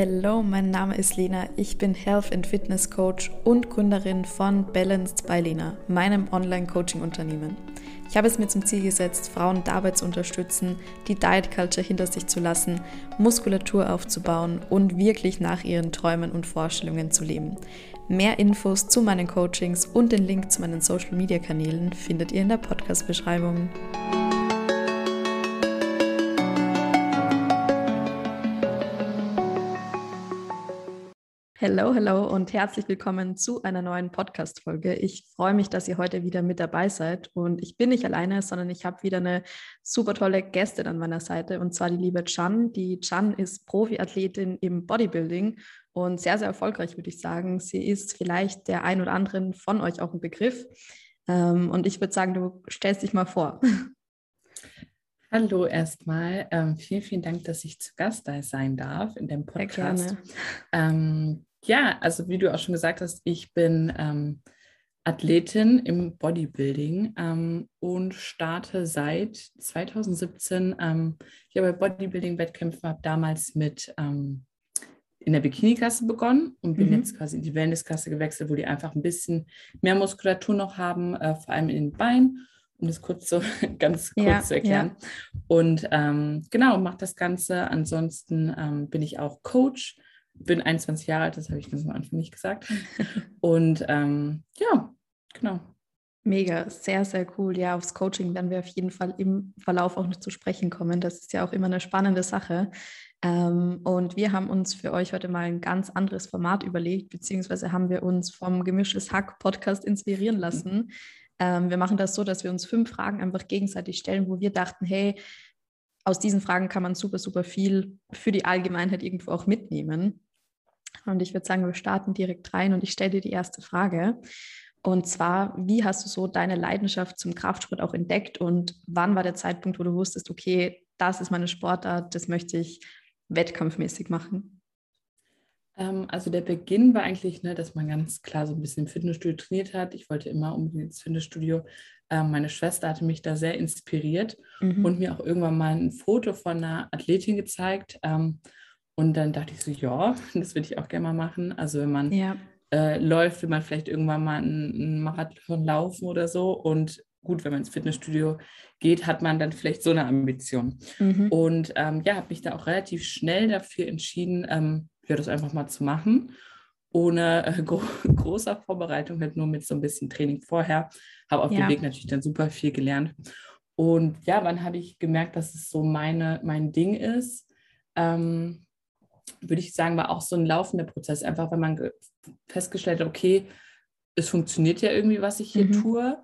Hello, mein Name ist Lena. Ich bin Health and Fitness Coach und Gründerin von Balanced by Lena, meinem Online-Coaching-Unternehmen. Ich habe es mir zum Ziel gesetzt, Frauen dabei zu unterstützen, die Diet Culture hinter sich zu lassen, Muskulatur aufzubauen und wirklich nach ihren Träumen und Vorstellungen zu leben. Mehr Infos zu meinen Coachings und den Link zu meinen Social-Media-Kanälen findet ihr in der Podcast-Beschreibung. Hallo, hallo und herzlich willkommen zu einer neuen Podcast-Folge. Ich freue mich, dass ihr heute wieder mit dabei seid. Und ich bin nicht alleine, sondern ich habe wieder eine super tolle Gästin an meiner Seite und zwar die liebe Chan. Die Chan ist Profiathletin im Bodybuilding und sehr, sehr erfolgreich, würde ich sagen. Sie ist vielleicht der ein oder anderen von euch auch ein Begriff. Ähm, und ich würde sagen, du stellst dich mal vor. Hallo erstmal. Ähm, vielen, vielen Dank, dass ich zu Gast da sein darf in dem Podcast. Ähm, ja, also wie du auch schon gesagt hast, ich bin ähm, Athletin im Bodybuilding ähm, und starte seit 2017 ähm, hier bei Bodybuilding-Wettkämpfen, habe damals mit ähm, in der Bikini-Klasse begonnen und bin mhm. jetzt quasi in die Wellness-Klasse gewechselt, wo die einfach ein bisschen mehr Muskulatur noch haben, äh, vor allem in den Beinen, um das kurz so ganz kurz ja, zu erklären. Ja. Und ähm, genau, mache das Ganze. Ansonsten ähm, bin ich auch Coach bin 21 Jahre alt, das habe ich ganz am Anfang nicht gesagt. Und ähm, ja, genau. Mega, sehr, sehr cool. Ja, aufs Coaching werden wir auf jeden Fall im Verlauf auch noch zu sprechen kommen. Das ist ja auch immer eine spannende Sache. Ähm, und wir haben uns für euch heute mal ein ganz anderes Format überlegt, beziehungsweise haben wir uns vom Gemischtes Hack Podcast inspirieren lassen. Ähm, wir machen das so, dass wir uns fünf Fragen einfach gegenseitig stellen, wo wir dachten, hey, aus diesen Fragen kann man super, super viel für die Allgemeinheit irgendwo auch mitnehmen. Und ich würde sagen, wir starten direkt rein und ich stelle dir die erste Frage. Und zwar, wie hast du so deine Leidenschaft zum Kraftsport auch entdeckt und wann war der Zeitpunkt, wo du wusstest, okay, das ist meine Sportart, das möchte ich wettkampfmäßig machen? Ähm, also der Beginn war eigentlich, ne, dass man ganz klar so ein bisschen im Fitnessstudio trainiert hat. Ich wollte immer unbedingt ins Fitnessstudio. Ähm, meine Schwester hatte mich da sehr inspiriert mhm. und mir auch irgendwann mal ein Foto von einer Athletin gezeigt. Und dann dachte ich so, ja, das würde ich auch gerne mal machen. Also wenn man ja. äh, läuft, will man vielleicht irgendwann mal einen, Marathon laufen oder so. Und gut, wenn man ins Fitnessstudio geht, hat man dann vielleicht so eine Ambition. Mhm. Und ähm, ja, habe mich da auch relativ schnell dafür entschieden, ähm, ja, das einfach mal zu machen. Ohne äh, gro großer Vorbereitung, halt nur mit so ein bisschen Training vorher. Habe auf ja. dem Weg natürlich dann super viel gelernt. Und ja, wann habe ich gemerkt, dass es so meine, mein Ding ist? Ähm, würde ich sagen, war auch so ein laufender Prozess. Einfach, wenn man festgestellt hat, okay, es funktioniert ja irgendwie, was ich hier mhm. tue.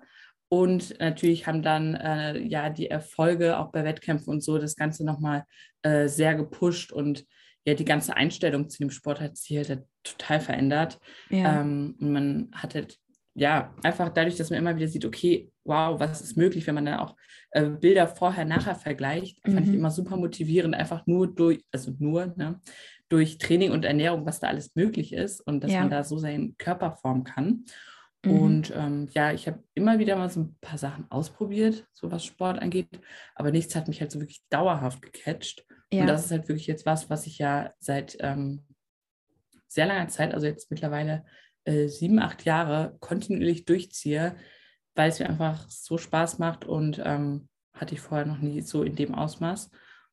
Und natürlich haben dann äh, ja die Erfolge auch bei Wettkämpfen und so das Ganze nochmal äh, sehr gepusht und ja, die ganze Einstellung zu dem Sport hat sich halt total verändert. Ja. Ähm, und man hat halt ja, einfach dadurch, dass man immer wieder sieht, okay, wow, was ist möglich, wenn man dann auch äh, Bilder vorher, nachher vergleicht, mhm. fand ich mhm. immer super motivierend, einfach nur durch, also nur, ne, durch Training und Ernährung, was da alles möglich ist und dass ja. man da so seinen Körper formen kann. Mhm. Und ähm, ja, ich habe immer wieder mal so ein paar Sachen ausprobiert, so was Sport angeht, aber nichts hat mich halt so wirklich dauerhaft gecatcht. Ja. Und das ist halt wirklich jetzt was, was ich ja seit ähm, sehr langer Zeit, also jetzt mittlerweile äh, sieben, acht Jahre kontinuierlich durchziehe, weil es mir einfach so Spaß macht und ähm, hatte ich vorher noch nie so in dem Ausmaß.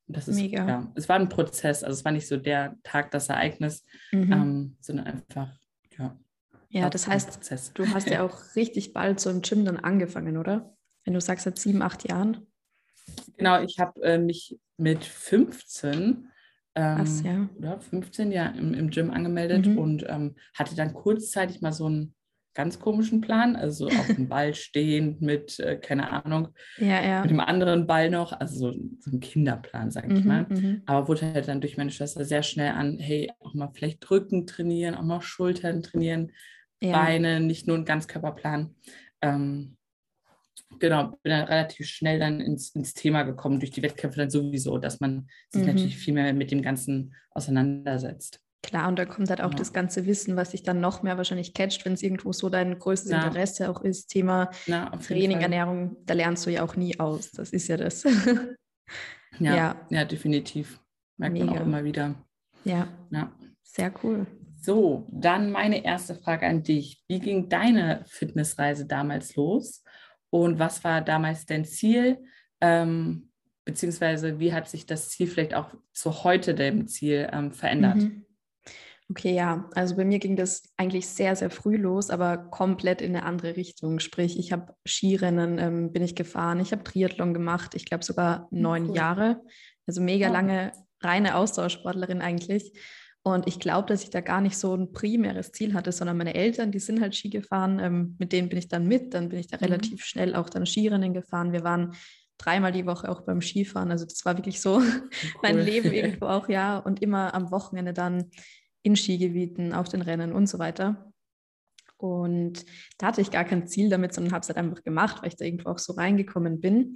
Das ist, Mega. ja, es war ein Prozess, also es war nicht so der Tag, das Ereignis, mhm. ähm, sondern einfach, ja. Ja, das heißt, Prozess. du hast ja auch richtig bald so im Gym dann angefangen, oder? Wenn du sagst, seit sieben, acht Jahren. Genau, ich habe äh, mich mit 15 ähm, Ach, ja. oder 15 ja im, im Gym angemeldet mhm. und ähm, hatte dann kurzzeitig mal so einen ganz komischen Plan, also auf dem Ball stehen mit, äh, keine Ahnung, ja, ja. mit dem anderen Ball noch, also so, so ein Kinderplan, sag ich mhm, mal. Mhm. Aber wurde halt dann durch meine Schwester sehr schnell an, hey, auch mal vielleicht Rücken trainieren, auch mal Schultern trainieren, ja. Beine, nicht nur ein Ganzkörperplan. Ähm, genau, bin dann relativ schnell dann ins, ins Thema gekommen, durch die Wettkämpfe dann sowieso, dass man sich mhm. natürlich viel mehr mit dem Ganzen auseinandersetzt. Klar, und da kommt halt auch ja. das ganze Wissen, was sich dann noch mehr wahrscheinlich catcht, wenn es irgendwo so dein größtes ja. Interesse auch ist. Thema ja, Training, Ernährung, da lernst du ja auch nie aus. Das ist ja das. ja, ja. definitiv. Merkt Mega. man auch immer wieder. Ja. ja. Sehr cool. So, dann meine erste Frage an dich. Wie ging deine Fitnessreise damals los? Und was war damals dein Ziel? Ähm, beziehungsweise wie hat sich das Ziel vielleicht auch zu heute dem Ziel ähm, verändert? Mhm. Okay, ja, also bei mir ging das eigentlich sehr, sehr früh los, aber komplett in eine andere Richtung. Sprich, ich habe Skirennen, ähm, bin ich gefahren, ich habe Triathlon gemacht, ich glaube sogar hm, neun cool. Jahre. Also mega oh. lange reine Ausdauersportlerin eigentlich. Und ich glaube, dass ich da gar nicht so ein primäres Ziel hatte, sondern meine Eltern, die sind halt Ski gefahren, ähm, mit denen bin ich dann mit, dann bin ich da mhm. relativ schnell auch dann Skirennen gefahren. Wir waren dreimal die Woche auch beim Skifahren. Also das war wirklich so cool. mein Leben irgendwo auch, ja. Und immer am Wochenende dann in Skigebieten, auf den Rennen und so weiter. Und da hatte ich gar kein Ziel damit, sondern habe es halt einfach gemacht, weil ich da irgendwo auch so reingekommen bin.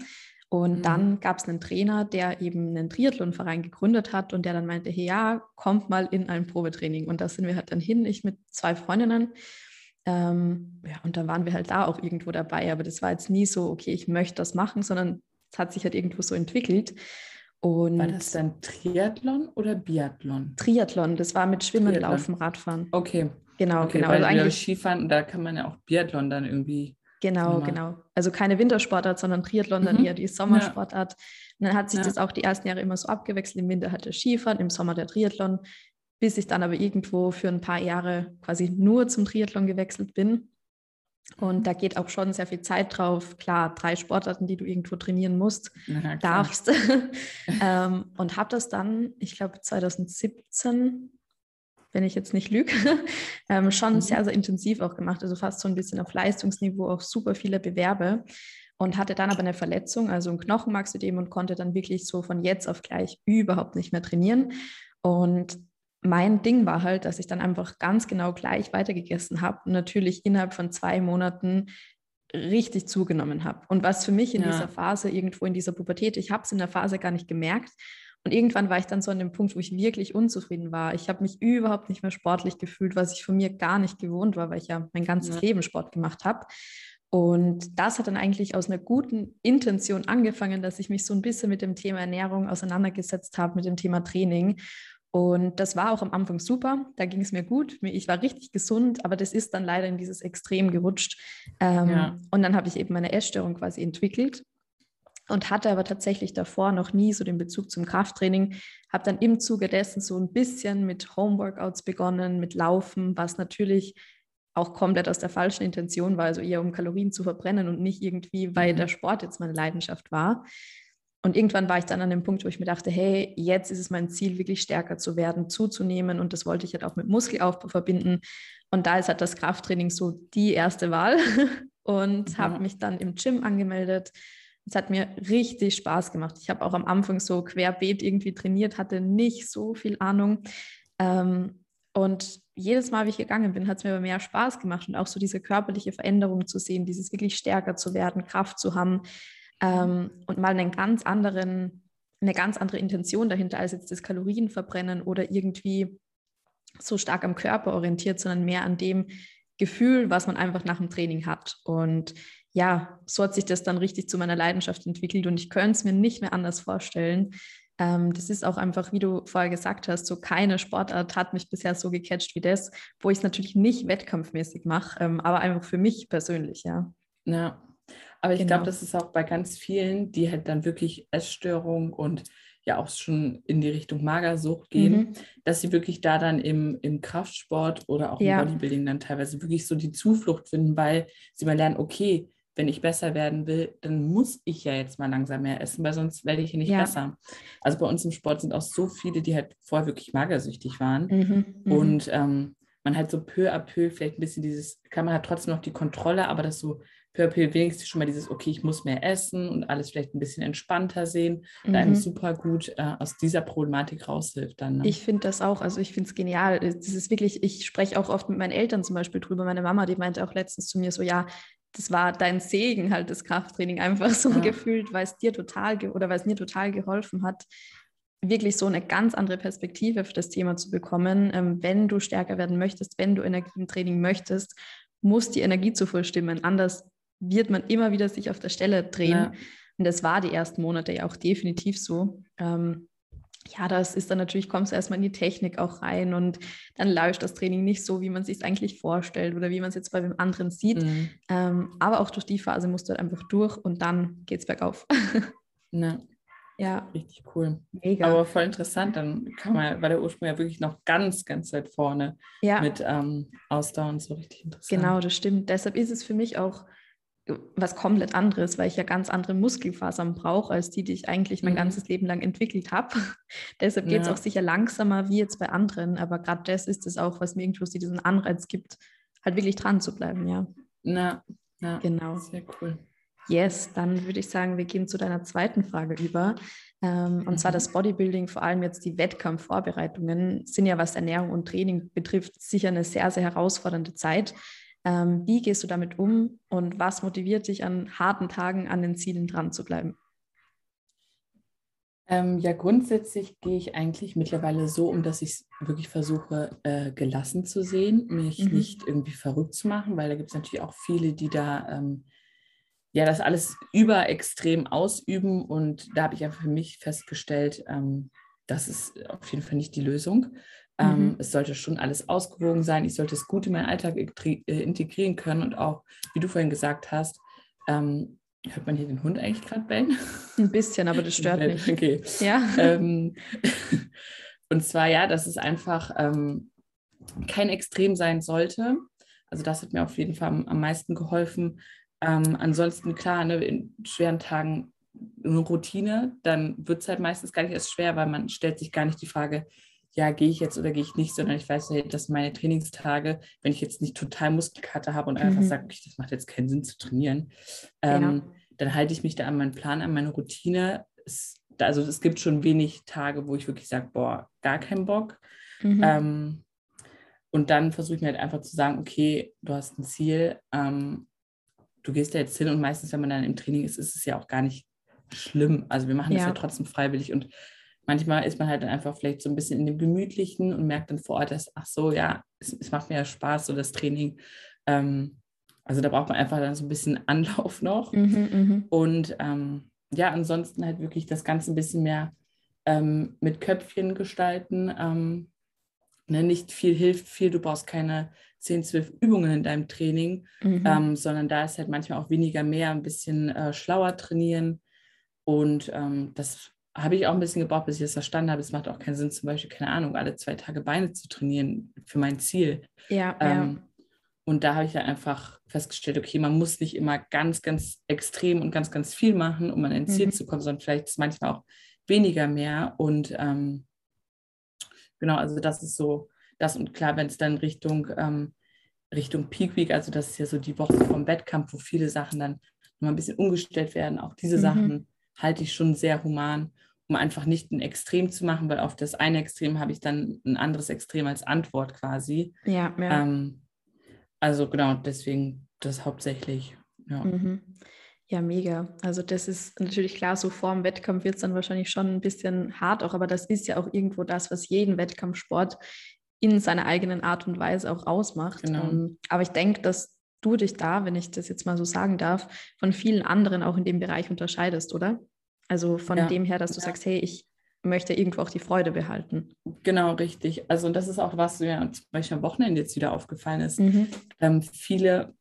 Und mhm. dann gab es einen Trainer, der eben einen Triathlonverein gegründet hat und der dann meinte, hey, ja, kommt mal in ein Probetraining. Und da sind wir halt dann hin, ich mit zwei Freundinnen. Ähm, ja, und dann waren wir halt da auch irgendwo dabei. Aber das war jetzt nie so, okay, ich möchte das machen, sondern es hat sich halt irgendwo so entwickelt. Und war das dann Triathlon oder Biathlon? Triathlon, das war mit Schwimmen, Triathlon. Laufen, Radfahren. Okay. Genau, okay, genau. Weil also eigentlich Skifahren, da kann man ja auch Biathlon dann irgendwie Genau, genau. Also keine Wintersportart, sondern Triathlon dann mhm. eher die Sommersportart. Ja. Und dann hat sich ja. das auch die ersten Jahre immer so abgewechselt. Im Winter hatte Skifahren, im Sommer der Triathlon, bis ich dann aber irgendwo für ein paar Jahre quasi nur zum Triathlon gewechselt bin. Und da geht auch schon sehr viel Zeit drauf. Klar, drei Sportarten, die du irgendwo trainieren musst, ja, darfst. ähm, und habe das dann, ich glaube, 2017 wenn ich jetzt nicht lüge, ähm, schon mhm. sehr, sehr intensiv auch gemacht. Also fast so ein bisschen auf Leistungsniveau, auch super viele Bewerbe. Und hatte dann aber eine Verletzung, also ein Knochenmarksödem und konnte dann wirklich so von jetzt auf gleich überhaupt nicht mehr trainieren. Und mein Ding war halt, dass ich dann einfach ganz genau gleich weitergegessen habe und natürlich innerhalb von zwei Monaten richtig zugenommen habe. Und was für mich in ja. dieser Phase, irgendwo in dieser Pubertät, ich habe es in der Phase gar nicht gemerkt, und irgendwann war ich dann so an dem Punkt, wo ich wirklich unzufrieden war. Ich habe mich überhaupt nicht mehr sportlich gefühlt, was ich von mir gar nicht gewohnt war, weil ich ja mein ganzes ja. Leben Sport gemacht habe. Und das hat dann eigentlich aus einer guten Intention angefangen, dass ich mich so ein bisschen mit dem Thema Ernährung auseinandergesetzt habe, mit dem Thema Training. Und das war auch am Anfang super, da ging es mir gut, ich war richtig gesund, aber das ist dann leider in dieses Extrem gerutscht. Ähm, ja. Und dann habe ich eben meine Essstörung quasi entwickelt und hatte aber tatsächlich davor noch nie so den Bezug zum Krafttraining. Habe dann im Zuge dessen so ein bisschen mit Homeworkouts begonnen, mit Laufen, was natürlich auch komplett aus der falschen Intention war, also eher um Kalorien zu verbrennen und nicht irgendwie, weil mhm. der Sport jetzt meine Leidenschaft war. Und irgendwann war ich dann an dem Punkt, wo ich mir dachte, hey, jetzt ist es mein Ziel, wirklich stärker zu werden, zuzunehmen. Und das wollte ich halt auch mit Muskelaufbau verbinden. Und da ist halt das Krafttraining so die erste Wahl. und ja. habe mich dann im Gym angemeldet, es hat mir richtig Spaß gemacht. Ich habe auch am Anfang so querbeet irgendwie trainiert, hatte nicht so viel Ahnung. Ähm, und jedes Mal, wie ich gegangen bin, hat es mir aber mehr Spaß gemacht und auch so diese körperliche Veränderung zu sehen, dieses wirklich stärker zu werden, Kraft zu haben ähm, und mal einen ganz anderen, eine ganz andere Intention dahinter als jetzt das Kalorienverbrennen oder irgendwie so stark am Körper orientiert, sondern mehr an dem Gefühl, was man einfach nach dem Training hat. Und ja, so hat sich das dann richtig zu meiner Leidenschaft entwickelt und ich könnte es mir nicht mehr anders vorstellen. Ähm, das ist auch einfach, wie du vorher gesagt hast, so keine Sportart hat mich bisher so gecatcht wie das, wo ich es natürlich nicht wettkampfmäßig mache, ähm, aber einfach für mich persönlich, ja. Ja, aber ich genau. glaube, das ist auch bei ganz vielen, die halt dann wirklich Essstörung und ja auch schon in die Richtung Magersucht gehen, mhm. dass sie wirklich da dann im, im Kraftsport oder auch im ja. Bodybuilding dann teilweise wirklich so die Zuflucht finden, weil sie mal lernen, okay, wenn ich besser werden will, dann muss ich ja jetzt mal langsam mehr essen, weil sonst werde ich nicht ja. besser. Also bei uns im Sport sind auch so viele, die halt vorher wirklich magersüchtig waren. Mhm, mhm, und ähm, man halt so peu à peu vielleicht ein bisschen dieses, kann man halt trotzdem noch die Kontrolle, aber das so peu à peu wenigstens schon mal dieses, okay, ich muss mehr essen und alles vielleicht ein bisschen entspannter sehen, mhm. da einem super gut äh, aus dieser Problematik raushilft dann. Ne? Ich finde das auch, also ich finde es genial. Das ist wirklich, ich spreche auch oft mit meinen Eltern zum Beispiel drüber. Meine Mama, die meinte auch letztens zu mir so, ja, das war dein Segen halt, das Krafttraining einfach so ja. gefühlt, weil es dir total oder weil es mir total geholfen hat, wirklich so eine ganz andere Perspektive für das Thema zu bekommen. Ähm, wenn du stärker werden möchtest, wenn du Energie im Training möchtest, muss die Energiezufuhr stimmen. Anders wird man immer wieder sich auf der Stelle drehen. Ja. Und das war die ersten Monate ja auch definitiv so. Ähm, ja, das ist dann natürlich, kommst du erstmal in die Technik auch rein und dann läuft das Training nicht so, wie man sich es eigentlich vorstellt oder wie man es jetzt bei dem anderen sieht. Mhm. Ähm, aber auch durch die Phase musst du halt einfach durch und dann geht es bergauf. Na. Ja. Richtig cool. Mega. Aber voll interessant, dann kann man, war der Ursprung ja wirklich noch ganz, ganz weit vorne ja. mit ähm, Ausdauer und so richtig interessant. Genau, das stimmt. Deshalb ist es für mich auch was komplett anderes, weil ich ja ganz andere Muskelfasern brauche, als die, die ich eigentlich mein mhm. ganzes Leben lang entwickelt habe. Deshalb geht es ja. auch sicher langsamer wie jetzt bei anderen, aber gerade das ist es auch, was mir irgendwo diesen Anreiz gibt, halt wirklich dran zu bleiben, ja. Na, ja, genau. Sehr cool. Yes, dann würde ich sagen, wir gehen zu deiner zweiten Frage über. Ähm, mhm. Und zwar mhm. das Bodybuilding, vor allem jetzt die Wettkampfvorbereitungen, sind ja, was Ernährung und Training betrifft, sicher eine sehr, sehr herausfordernde Zeit. Ähm, wie gehst du damit um und was motiviert dich an harten Tagen an den Zielen dran zu bleiben? Ähm, ja, grundsätzlich gehe ich eigentlich mittlerweile so um, dass ich es wirklich versuche, äh, gelassen zu sehen, mich mhm. nicht irgendwie verrückt zu machen, weil da gibt es natürlich auch viele, die da ähm, ja das alles überextrem ausüben und da habe ich einfach für mich festgestellt, ähm, das ist auf jeden Fall nicht die Lösung. Ähm, mhm. Es sollte schon alles ausgewogen sein. Ich sollte es gut in meinen Alltag äh, integrieren können und auch, wie du vorhin gesagt hast, ähm, hört man hier den Hund eigentlich gerade bellen? Ein bisschen, aber das stört nicht. Okay. Ja. Ähm, und zwar ja, dass es einfach ähm, kein Extrem sein sollte. Also das hat mir auf jeden Fall am, am meisten geholfen. Ähm, ansonsten klar, ne, in schweren Tagen eine Routine, dann wird es halt meistens gar nicht erst schwer, weil man stellt sich gar nicht die Frage, ja, gehe ich jetzt oder gehe ich nicht, sondern ich weiß, hey, dass meine Trainingstage, wenn ich jetzt nicht total Muskelkater habe und einfach mhm. sage, okay, das macht jetzt keinen Sinn zu trainieren, ähm, ja. dann halte ich mich da an meinen Plan, an meine Routine. Es, also es gibt schon wenig Tage, wo ich wirklich sage, boah, gar keinen Bock. Mhm. Ähm, und dann versuche ich mir halt einfach zu sagen, okay, du hast ein Ziel, ähm, du gehst da jetzt hin und meistens, wenn man dann im Training ist, ist es ja auch gar nicht schlimm. Also wir machen ja. das ja trotzdem freiwillig und manchmal ist man halt dann einfach vielleicht so ein bisschen in dem Gemütlichen und merkt dann vor Ort, dass, ach so, ja, es, es macht mir ja Spaß, so das Training. Ähm, also da braucht man einfach dann so ein bisschen Anlauf noch. Mhm, mhm, und ähm, ja, ansonsten halt wirklich das Ganze ein bisschen mehr ähm, mit Köpfchen gestalten. Ähm, ne, nicht viel hilft viel, du brauchst keine 10, 12 Übungen in deinem Training, mhm. Ähm, sondern da ist halt manchmal auch weniger mehr, ein bisschen äh, schlauer trainieren. Und ähm, das habe ich auch ein bisschen gebraucht, bis ich das verstanden habe. Es macht auch keinen Sinn, zum Beispiel, keine Ahnung, alle zwei Tage Beine zu trainieren für mein Ziel. Ja, ähm, ja. Und da habe ich dann einfach festgestellt, okay, man muss nicht immer ganz, ganz extrem und ganz, ganz viel machen, um an ein Ziel mhm. zu kommen, sondern vielleicht ist manchmal auch weniger mehr. Und ähm, genau, also das ist so das. Und klar, wenn es dann Richtung, ähm, Richtung Peak Week, also das ist ja so die Woche vom Wettkampf, wo viele Sachen dann nochmal ein bisschen umgestellt werden, auch diese mhm. Sachen halte ich schon sehr human um einfach nicht ein Extrem zu machen, weil auf das eine Extrem habe ich dann ein anderes Extrem als Antwort quasi. Ja, ja. Ähm, also genau, deswegen das hauptsächlich. Ja. Mhm. Ja, mega. Also das ist natürlich klar, so vor dem Wettkampf wird es dann wahrscheinlich schon ein bisschen hart auch, aber das ist ja auch irgendwo das, was jeden Wettkampfsport in seiner eigenen Art und Weise auch ausmacht. Genau. Ähm, aber ich denke, dass du dich da, wenn ich das jetzt mal so sagen darf, von vielen anderen auch in dem Bereich unterscheidest, oder? Also von ja. dem her, dass du ja. sagst, hey, ich möchte irgendwo auch die Freude behalten. Genau, richtig. Also das ist auch was, mir zum Beispiel am Wochenende jetzt wieder aufgefallen ist. Mhm. Ähm, viele,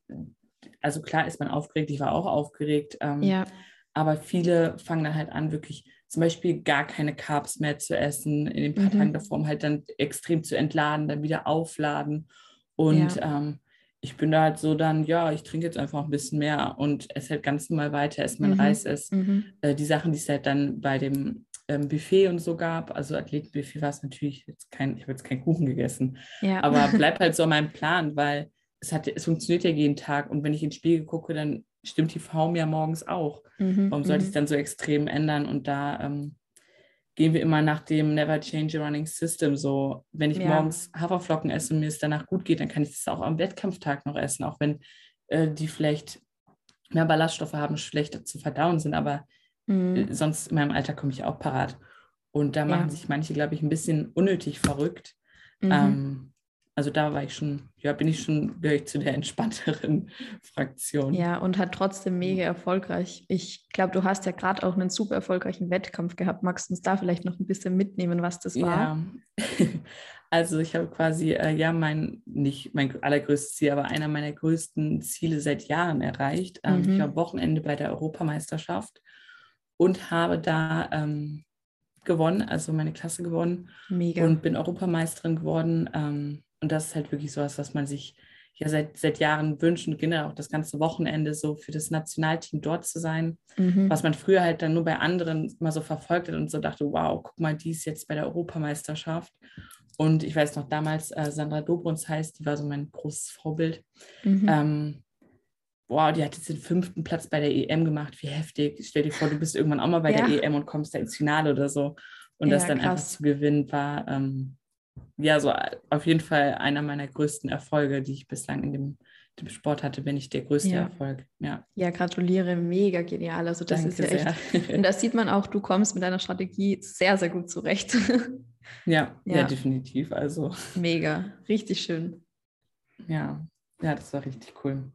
also klar ist man aufgeregt, ich war auch aufgeregt, ähm, ja. aber viele fangen dann halt an, wirklich zum Beispiel gar keine Carbs mehr zu essen, in den paar mhm. Tagen davor, um halt dann extrem zu entladen, dann wieder aufladen. Und ja. ähm, ich bin da halt so dann, ja, ich trinke jetzt einfach ein bisschen mehr und esse halt ganz normal weiter, esse mein mhm. Reis, esse mhm. äh, die Sachen, die es halt dann bei dem ähm, Buffet und so gab. Also Athletenbuffet war es natürlich jetzt kein, ich habe jetzt keinen Kuchen gegessen, ja. aber bleibt halt so an meinem Plan, weil es, hat, es funktioniert ja jeden Tag und wenn ich ins Spiegel gucke, dann stimmt die Form ja morgens auch. Mhm. Warum sollte ich es mhm. dann so extrem ändern und da ähm, gehen wir immer nach dem Never Change a Running System. So, wenn ich ja. morgens Haferflocken esse und mir es danach gut geht, dann kann ich das auch am Wettkampftag noch essen, auch wenn äh, die vielleicht mehr Ballaststoffe haben, schlechter zu verdauen sind. Aber mhm. Äh, sonst in meinem Alter komme ich auch parat. Und da machen ja. sich manche, glaube ich, ein bisschen unnötig verrückt. Mhm. Ähm, also da war ich schon, ja, bin ich schon gehöre zu der entspannteren Fraktion. Ja, und hat trotzdem mega erfolgreich. Ich glaube, du hast ja gerade auch einen super erfolgreichen Wettkampf gehabt. Magst du uns da vielleicht noch ein bisschen mitnehmen, was das war? Ja, also ich habe quasi, äh, ja, mein, nicht mein allergrößtes Ziel, aber einer meiner größten Ziele seit Jahren erreicht. Ähm, mhm. Ich war Wochenende bei der Europameisterschaft und habe da ähm, gewonnen, also meine Klasse gewonnen. Mega. Und bin Europameisterin geworden. Ähm, und das ist halt wirklich sowas, was man sich ja seit, seit Jahren wünscht und generell auch das ganze Wochenende so für das Nationalteam dort zu sein, mhm. was man früher halt dann nur bei anderen mal so verfolgt hat und so dachte, wow, guck mal, die ist jetzt bei der Europameisterschaft. Und ich weiß noch damals, äh, Sandra Dobruns heißt, die war so mein großes Vorbild. Mhm. Ähm, wow, die hat jetzt den fünften Platz bei der EM gemacht, wie heftig. Stell dir vor, du bist irgendwann auch mal bei ja. der EM und kommst da ins Finale oder so. Und ja, das dann krass. einfach zu gewinnen war, ähm, ja, so auf jeden Fall einer meiner größten Erfolge, die ich bislang in dem, dem Sport hatte, wenn nicht der größte ja. Erfolg. Ja. ja, gratuliere, mega genial. Also das Danke ist ja echt. Sehr. Und da sieht man auch, du kommst mit deiner Strategie sehr, sehr gut zurecht. Ja, ja, ja, definitiv. Also. Mega, richtig schön. Ja, ja, das war richtig cool.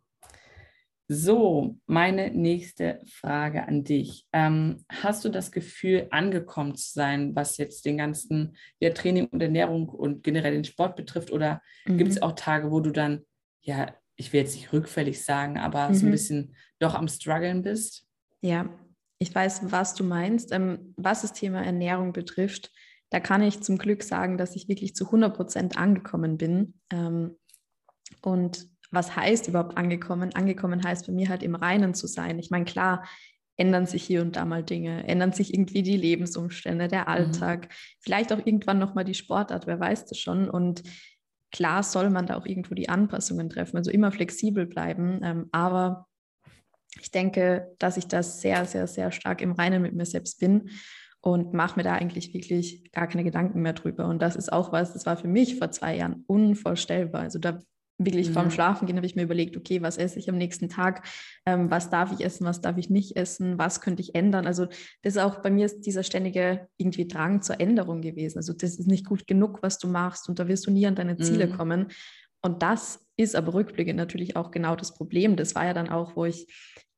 So, meine nächste Frage an dich. Ähm, hast du das Gefühl, angekommen zu sein, was jetzt den ganzen ja, Training und Ernährung und generell den Sport betrifft? Oder mhm. gibt es auch Tage, wo du dann, ja, ich will jetzt nicht rückfällig sagen, aber mhm. so ein mhm. bisschen doch am struggeln bist? Ja, ich weiß, was du meinst. Ähm, was das Thema Ernährung betrifft, da kann ich zum Glück sagen, dass ich wirklich zu 100 Prozent angekommen bin. Ähm, und was heißt überhaupt angekommen? Angekommen heißt für mich halt im Reinen zu sein. Ich meine, klar, ändern sich hier und da mal Dinge, ändern sich irgendwie die Lebensumstände, der mhm. Alltag, mhm. vielleicht auch irgendwann nochmal die Sportart, wer weiß das schon. Und klar soll man da auch irgendwo die Anpassungen treffen, also immer flexibel bleiben. Ähm, aber ich denke, dass ich das sehr, sehr, sehr stark im Reinen mit mir selbst bin und mache mir da eigentlich wirklich gar keine Gedanken mehr drüber. Und das ist auch was, das war für mich vor zwei Jahren unvorstellbar. Also da wirklich ja. vorm. Schlafengehen habe ich mir überlegt, okay, was esse ich am nächsten Tag, ähm, was darf ich essen, was darf ich nicht essen, was könnte ich ändern. Also das ist auch bei mir ist dieser ständige irgendwie Drang zur Änderung gewesen. Also das ist nicht gut genug, was du machst und da wirst du nie an deine Ziele mhm. kommen. Und das ist aber rückblickend natürlich auch genau das Problem. Das war ja dann auch, wo ich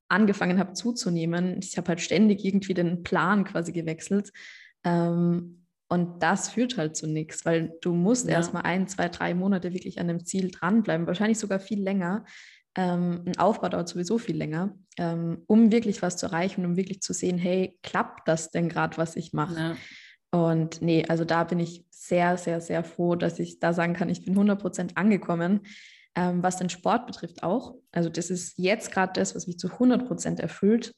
angefangen habe zuzunehmen. Ich habe halt ständig irgendwie den Plan quasi gewechselt. Ähm, und das führt halt zu nichts, weil du musst ja. erstmal ein, zwei, drei Monate wirklich an dem Ziel dranbleiben, wahrscheinlich sogar viel länger. Ähm, ein Aufbau dauert sowieso viel länger, ähm, um wirklich was zu erreichen, um wirklich zu sehen, hey, klappt das denn gerade, was ich mache? Ja. Und nee, also da bin ich sehr, sehr, sehr froh, dass ich da sagen kann, ich bin 100% angekommen. Ähm, was den Sport betrifft auch. Also das ist jetzt gerade das, was mich zu 100% erfüllt.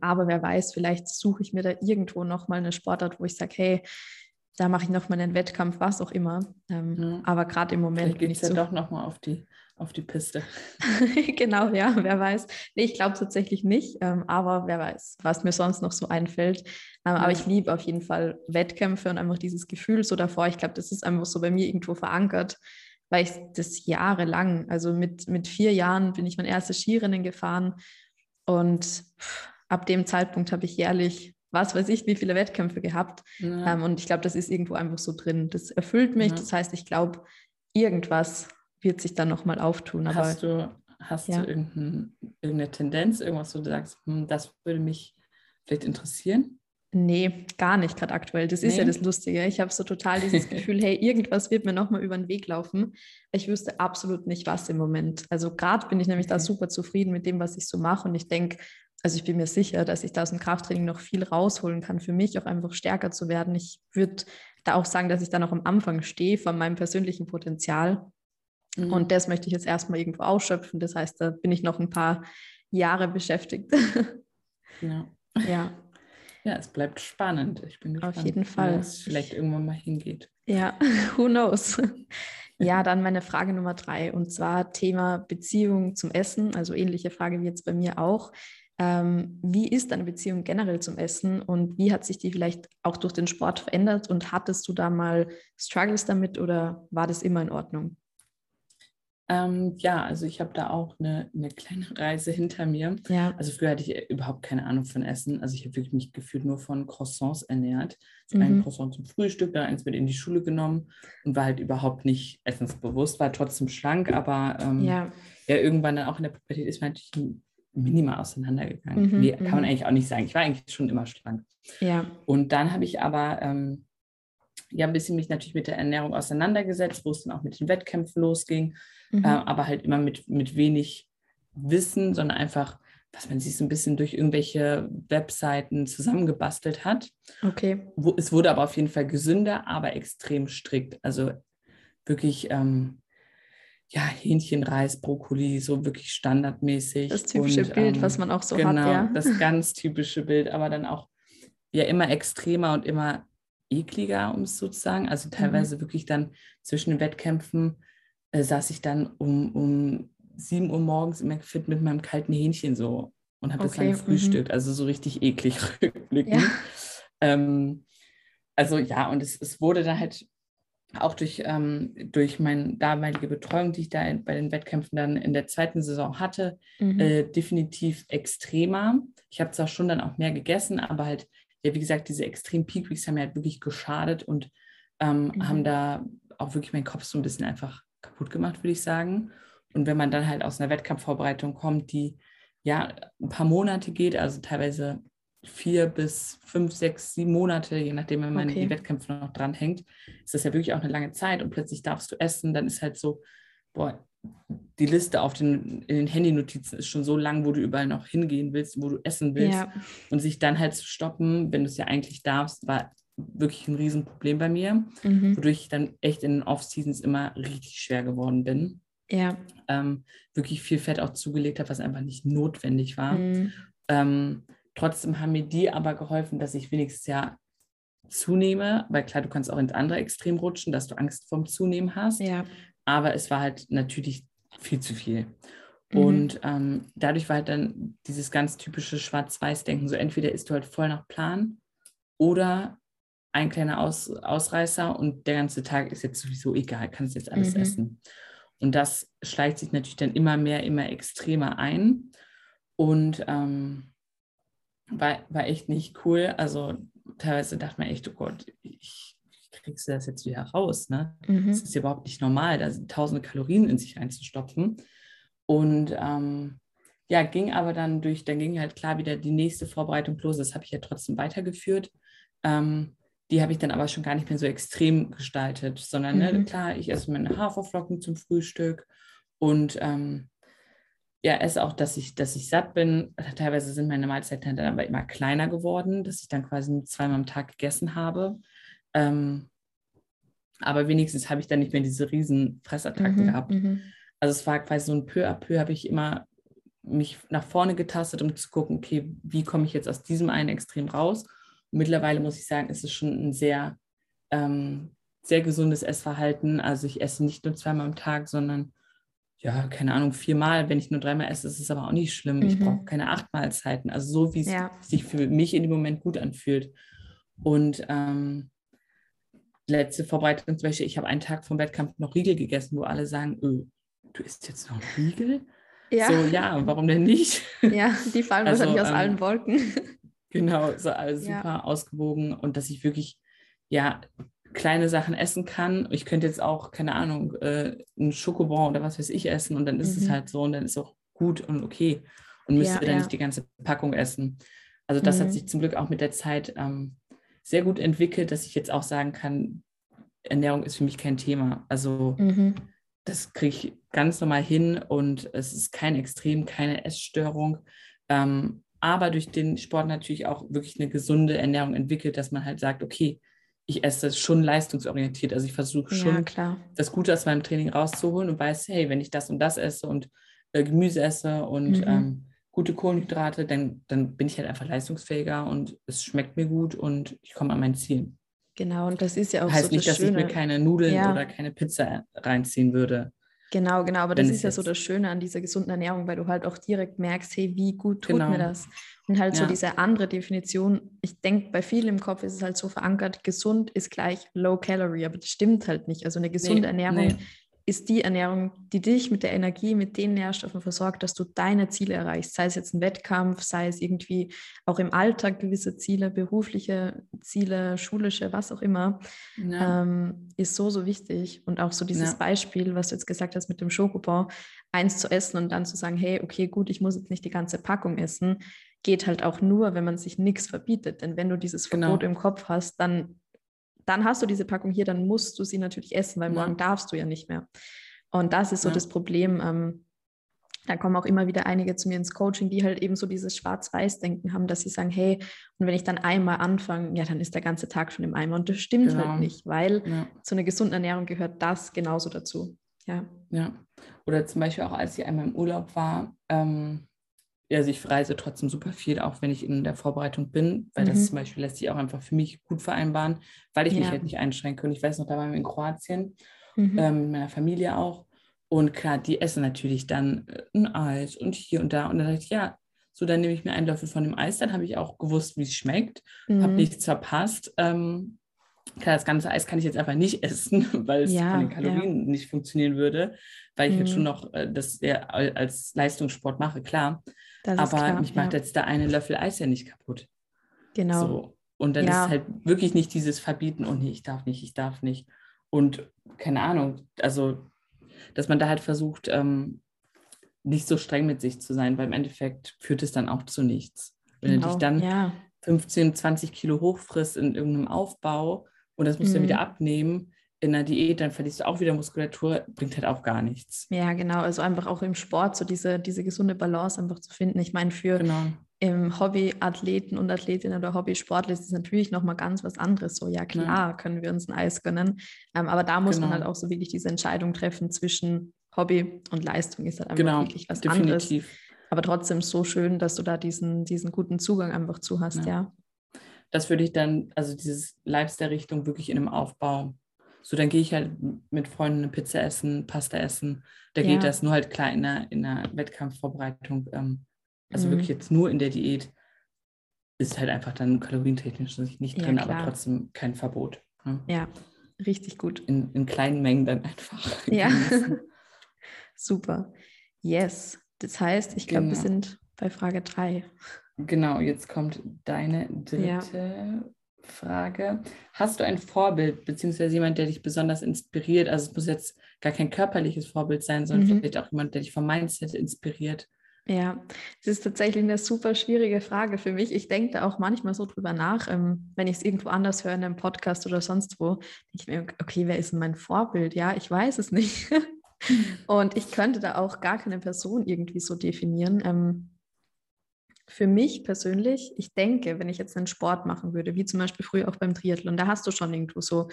Aber wer weiß, vielleicht suche ich mir da irgendwo nochmal eine Sportart, wo ich sage, hey, da mache ich nochmal einen Wettkampf, was auch immer. Ähm, ja. Aber gerade im Moment geht es ja so doch nochmal auf die, auf die Piste. genau, ja, wer weiß. Nee, ich glaube tatsächlich nicht, ähm, aber wer weiß, was mir sonst noch so einfällt. Ähm, ja. Aber ich liebe auf jeden Fall Wettkämpfe und einfach dieses Gefühl so davor. Ich glaube, das ist einfach so bei mir irgendwo verankert, weil ich das jahrelang, also mit, mit vier Jahren bin ich mein erstes Skirennen gefahren und pff, ab dem Zeitpunkt habe ich jährlich, was weiß ich, wie viele Wettkämpfe gehabt. Ja. Ähm, und ich glaube, das ist irgendwo einfach so drin. Das erfüllt mich. Ja. Das heißt, ich glaube, irgendwas wird sich dann nochmal auftun. Aber, hast du, hast ja. du irgendein, irgendeine Tendenz, irgendwas, wo du sagst, hm, das würde mich vielleicht interessieren? Nee, gar nicht gerade aktuell. Das nee. ist ja das Lustige. Ich habe so total dieses Gefühl, hey, irgendwas wird mir nochmal über den Weg laufen. Ich wüsste absolut nicht, was im Moment. Also gerade bin ich nämlich okay. da super zufrieden mit dem, was ich so mache. Und ich denke, also ich bin mir sicher, dass ich da aus dem Krafttraining noch viel rausholen kann, für mich auch einfach stärker zu werden. Ich würde da auch sagen, dass ich da noch am Anfang stehe von meinem persönlichen Potenzial. Mhm. Und das möchte ich jetzt erstmal irgendwo ausschöpfen. Das heißt, da bin ich noch ein paar Jahre beschäftigt. Ja. Ja. Ja, es bleibt spannend. Ich bin gespannt, Auf jeden Fall. es vielleicht irgendwann mal hingeht. Ja, who knows? Ja, dann meine Frage Nummer drei und zwar Thema Beziehung zum Essen. Also ähnliche Frage wie jetzt bei mir auch. Ähm, wie ist deine Beziehung generell zum Essen und wie hat sich die vielleicht auch durch den Sport verändert und hattest du da mal Struggles damit oder war das immer in Ordnung? Ähm, ja, also ich habe da auch eine, eine kleine Reise hinter mir. Ja. Also früher hatte ich überhaupt keine Ahnung von Essen. Also ich habe wirklich mich gefühlt nur von Croissants ernährt. So Mhm. ein Croissant zum Frühstück, dann eins mit in die Schule genommen und war halt überhaupt nicht essensbewusst, war trotzdem schlank, aber ähm, ja. Ja. irgendwann dann auch in der Pubertät ist man natürlich minimal auseinandergegangen. Mhm, Nee, kann man mhm. eigentlich auch nicht sagen. Ich war eigentlich schon immer schlank. Ja. Und dann habe ich aber ähm, ja ein bisschen mich natürlich mit der Ernährung auseinandergesetzt, wo es dann auch mit den Wettkämpfen losging, Mhm. äh, aber halt immer mit, mit wenig Wissen, sondern einfach, was man sich so ein bisschen durch irgendwelche Webseiten zusammengebastelt hat. Okay. Wo, es wurde aber auf jeden Fall gesünder, aber extrem strikt. Also wirklich, ähm, ja, Hähnchen, Reis, Brokkoli, so wirklich standardmäßig. Das typische Und, Bild, ähm, was man auch so genau, hat, ja. das ganz typische Bild, aber dann auch ja immer extremer und immer ekliger, um es so zu sagen. Also Mhm. teilweise wirklich dann zwischen den Wettkämpfen äh, saß ich dann um, um 7 Uhr morgens immer fit mit meinem kalten Hähnchen so und habe das Okay, dann mhm. gefrühstückt. Also so richtig eklig rückblickend. Ja. Ähm, also ja, und es, es wurde dann halt auch durch, ähm, durch meine damalige Betreuung, die ich da in, bei den Wettkämpfen dann in der zweiten Saison hatte, Mhm. äh, definitiv extremer. Ich habe zwar schon dann auch mehr gegessen, aber halt, ja, wie gesagt, diese extremen Peak Weeks haben mir halt wirklich geschadet und ähm, Mhm. haben da auch wirklich meinen Kopf so ein bisschen einfach kaputt gemacht, würde ich sagen. Und wenn man dann halt aus einer Wettkampfvorbereitung kommt, die ja ein paar Monate geht, also teilweise vier bis fünf, sechs, sieben Monate, je nachdem, wenn man Okay. die Wettkämpfe noch dranhängt, ist das ja wirklich auch eine lange Zeit und plötzlich darfst du essen, dann ist halt so, boah, die Liste auf den, in den Handynotizen ist schon so lang, wo du überall noch hingehen willst, wo du essen willst. Ja. Und sich dann halt zu stoppen, wenn du es ja eigentlich darfst, war wirklich ein Riesenproblem bei mir, Mhm. wodurch ich dann echt in den Off-Seasons immer richtig schwer geworden bin. Ja. Ähm, wirklich viel Fett auch zugelegt habe, was einfach nicht notwendig war. Mhm. Ähm, trotzdem haben mir die aber geholfen, dass ich wenigstens ja zunehme, weil klar, du kannst auch ins andere Extrem rutschen, dass du Angst vorm Zunehmen hast. Ja. Aber es war halt natürlich viel zu viel. Mhm. Und ähm, dadurch war halt dann dieses ganz typische Schwarz-Weiß-Denken. So entweder isst du halt voll nach Plan oder ein kleiner Aus Ausreißer und der ganze Tag ist jetzt sowieso egal, kannst jetzt alles Mhm. essen. Und das schleicht sich natürlich dann immer mehr, immer extremer ein. Und ähm, war, war echt nicht cool. Also teilweise dachte man echt, oh Gott, ich, kriegst du das jetzt wieder raus, ne? Mhm. Es ist überhaupt nicht normal, da sind tausende Kalorien in sich einzustopfen. Und ähm, ja, ging aber dann durch, dann ging halt klar wieder die nächste Vorbereitung los. Das habe ich ja trotzdem weitergeführt. Ähm, die habe ich dann aber schon gar nicht mehr so extrem gestaltet, sondern ne, Mhm. klar, ich esse meine Haferflocken zum Frühstück und ähm, ja, esse auch, dass ich, dass ich satt bin. Teilweise sind meine Mahlzeiten dann aber immer kleiner geworden, dass ich dann quasi zweimal am Tag gegessen habe. Ähm, aber wenigstens habe ich dann nicht mehr diese riesen Fressattacken Mhm. gehabt. Mhm. Also es war quasi so ein peu à peu, habe ich immer mich nach vorne getastet, um zu gucken, okay, wie komme ich jetzt aus diesem einen Extrem raus? Und mittlerweile muss ich sagen, ist es schon ein sehr, ähm, sehr gesundes Essverhalten. Also ich esse nicht nur zweimal am Tag, sondern ja, keine Ahnung, viermal. Wenn ich nur dreimal esse, ist es aber auch nicht schlimm. Ich Mhm. brauche keine acht Mahlzeiten. Also so, wie es Ja. sich für mich in dem Moment gut anfühlt. Und ähm, letzte Vorbereitung zum Beispiel, ich habe einen Tag vom Wettkampf noch Riegel gegessen, wo alle sagen, öh, du isst jetzt noch Riegel? Ja. So, ja, warum denn nicht? ja, die fallen Also, wahrscheinlich aus ähm, allen Wolken. Genau, so alles Ja. super ausgewogen und dass ich wirklich, ja, kleine Sachen essen kann. Ich könnte jetzt auch, keine Ahnung, äh, einen Schokobon oder was weiß ich essen und dann ist es Mhm. halt so und dann ist auch gut und okay und müsste Ja, dann ja. nicht die ganze Packung essen. Also das Mhm. hat sich zum Glück auch mit der Zeit ähm, sehr gut entwickelt, dass ich jetzt auch sagen kann, Ernährung ist für mich kein Thema. Also Mhm. das kriege ich ganz normal hin und es ist kein Extrem, keine Essstörung. Ähm, aber durch den Sport natürlich auch wirklich eine gesunde Ernährung entwickelt, dass man halt sagt, okay, ich esse schon leistungsorientiert. Also ich versuche Ja, schon klar. das Gute aus meinem Training rauszuholen und weiß, hey, wenn ich das und das esse und äh, Gemüse esse und Mhm. ähm, gute Kohlenhydrate, dann, dann bin ich halt einfach leistungsfähiger und es schmeckt mir gut und ich komme an mein Ziel. Genau, und das ist ja auch heißt so nicht, das dass ich mir Schöne. keine Nudeln Ja. oder keine Pizza reinziehen würde. Genau, genau, aber das ist ja so das Schöne an dieser gesunden Ernährung, weil du halt auch direkt merkst, hey, wie gut tut mir Genau. das? Und halt so Ja. diese andere Definition, ich denke, bei vielen im Kopf ist es halt so verankert, gesund ist gleich low calorie, aber das stimmt halt nicht. Also eine gesunde Nee, Ernährung nee. Ist die Ernährung, die dich mit der Energie, mit den Nährstoffen versorgt, dass du deine Ziele erreichst. Sei es jetzt ein Wettkampf, sei es irgendwie auch im Alltag gewisse Ziele, berufliche Ziele, schulische, was auch immer, ja. ähm, ist so, so wichtig. Und auch so dieses ja. Beispiel, was du jetzt gesagt hast mit dem Schokobon, eins zu essen und dann zu sagen, hey, okay, gut, ich muss jetzt nicht die ganze Packung essen, geht halt auch nur, wenn man sich nichts verbietet. Denn wenn du dieses genau. Verbot im Kopf hast, dann dann hast du diese Packung hier, dann musst du sie natürlich essen, weil morgen darfst du ja nicht mehr. Und das ist so ja. das Problem. Ähm, da kommen auch immer wieder einige zu mir ins Coaching, die halt eben so dieses Schwarz-Weiß-Denken haben, dass sie sagen, hey, und wenn ich dann einmal anfange, ja, dann ist der ganze Tag schon im Eimer. Und das stimmt halt genau. halt nicht, weil ja. zu einer gesunden Ernährung gehört das genauso dazu. Ja. Ja. Oder zum Beispiel auch, als ich einmal im Urlaub war, ähm, also ich reise trotzdem super viel, auch wenn ich in der Vorbereitung bin, weil mhm. das zum Beispiel lässt sich auch einfach für mich gut vereinbaren, weil ich ja. mich halt nicht einschränke. Und ich weiß noch, da waren wir in Kroatien, mhm. ähm, mit meiner Familie auch. Und klar, die essen natürlich dann äh, ein Eis und hier und da. Und dann dachte ich, ja, so dann nehme ich mir einen Löffel von dem Eis, dann habe ich auch gewusst, wie es schmeckt, mhm. habe nichts verpasst. Ähm, klar, das ganze Eis kann ich jetzt einfach nicht essen, weil es ja, von den Kalorien ja. nicht funktionieren würde, weil ich halt schon mhm. noch äh, das als Leistungssport mache, klar. Das aber klar, mich macht ja. jetzt der eine Löffel Eis ja nicht kaputt. Genau. So. Und dann ja. ist halt wirklich nicht dieses Verbieten, oh nee, ich darf nicht, ich darf nicht. Und keine Ahnung, also, dass man da halt versucht, ähm, nicht so streng mit sich zu sein, weil im Endeffekt führt es dann auch zu nichts. Wenn genau. du dich dann ja. 15, 20 Kilo hochfrisst in irgendeinem Aufbau und das musst mhm. du wieder abnehmen, in der Diät, dann verlierst du auch wieder Muskulatur, bringt halt auch gar nichts. Ja, genau. Also einfach auch im Sport so diese, diese gesunde Balance einfach zu finden. Ich meine, für genau. im Hobbyathleten und Athletinnen oder Hobbysportler ist es natürlich nochmal ganz was anderes. So, ja klar, ja. können wir uns ein Eis gönnen. Ähm, aber da muss genau. man halt auch so wirklich diese Entscheidung treffen zwischen Hobby und Leistung ist halt einfach genau, wirklich was definitiv. anderes. Aber trotzdem so schön, dass du da diesen, diesen guten Zugang einfach zu hast, ja. ja. Das würde ich dann, also dieses Lifestyle-Richtung wirklich in einem Aufbau so, dann gehe ich halt mit Freunden eine Pizza essen, Pasta essen. Da ja. geht das nur halt klar in der, in der Wettkampfvorbereitung. Ähm, also mhm. wirklich jetzt nur in der Diät ist halt einfach dann kalorientechnisch nicht drin, ja, aber trotzdem kein Verbot. Ne? Ja, richtig gut. In, in kleinen Mengen dann einfach. Ja. Super. Yes. Das heißt, ich glaube, genau. wir sind bei Frage 3. Genau, jetzt kommt deine dritte ja. Frage. Hast du ein Vorbild, beziehungsweise jemand, der dich besonders inspiriert? Also es muss jetzt gar kein körperliches Vorbild sein, sondern mhm. vielleicht auch jemand, der dich vom Mindset inspiriert. Ja, das ist tatsächlich eine super schwierige Frage für mich. Ich denke da auch manchmal so drüber nach, ähm, wenn ich es irgendwo anders höre, in einem Podcast oder sonst wo, denke ich mir, okay, wer ist denn mein Vorbild? Ja, ich weiß es nicht. Und ich könnte da auch gar keine Person irgendwie so definieren. Ähm, für mich persönlich, ich denke, wenn ich jetzt einen Sport machen würde, wie zum Beispiel früher auch beim Triathlon, da hast du schon irgendwo so,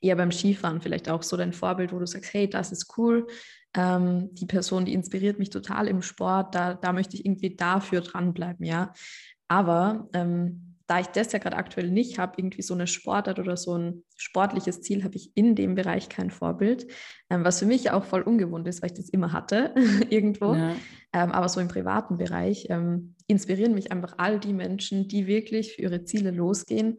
eher beim Skifahren vielleicht auch so dein Vorbild, wo du sagst, hey, das ist cool, ähm, die Person, die inspiriert mich total im Sport, da, da möchte ich irgendwie dafür dranbleiben, ja. Aber ähm, da ich das ja gerade aktuell nicht habe, irgendwie so eine Sportart oder so ein sportliches Ziel, habe ich in dem Bereich kein Vorbild, ähm, was für mich auch voll ungewohnt ist, weil ich das immer hatte irgendwo. Ja. Ähm, aber so im privaten Bereich ähm, inspirieren mich einfach all die Menschen, die wirklich für ihre Ziele losgehen,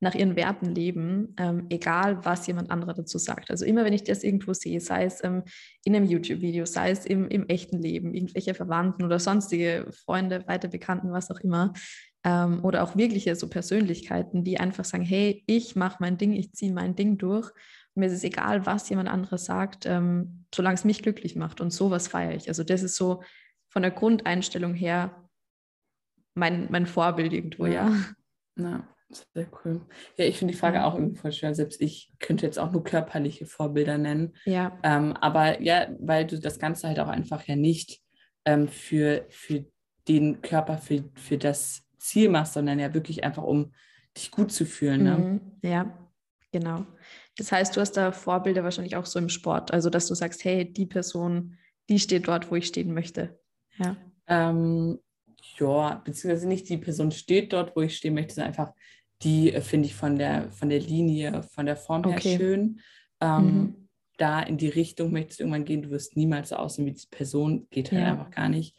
nach ihren Werten leben, ähm, egal was jemand anderer dazu sagt. Also immer wenn ich das irgendwo sehe, sei es ähm, in einem YouTube-Video, sei es im, im echten Leben, irgendwelche Verwandten oder sonstige Freunde, weiter Bekannten, was auch immer, ähm, oder auch wirkliche so Persönlichkeiten, die einfach sagen, hey, ich mache mein Ding, ich ziehe mein Ding durch. Und mir ist es egal, was jemand anderes sagt, ähm, solange es mich glücklich macht. Und sowas feiere ich. Also das ist so von der Grundeinstellung her mein, mein Vorbild irgendwo, ja. ja. Sehr cool. Ja, ich finde die Frage auch irgendwie voll schwer. Selbst ich könnte jetzt auch nur körperliche Vorbilder nennen. Ja. Ähm, aber ja, weil du das Ganze halt auch einfach ja nicht ähm, für, für den Körper, für, für das Ziel machst, sondern ja wirklich einfach, um dich gut zu fühlen. Ne? Mhm, ja, genau. Das heißt, du hast da Vorbilder wahrscheinlich auch so im Sport, also dass du sagst, hey, die Person, die steht dort, wo ich stehen möchte. Ja. Ähm, ja, beziehungsweise nicht die Person steht dort, wo ich stehen möchte, sondern einfach die äh, finde ich von der, von der Linie, von der Form her okay. schön. Ähm, mhm. Da in die Richtung möchtest du irgendwann gehen, du wirst niemals so aussehen wie diese Person, geht halt ja. einfach gar nicht.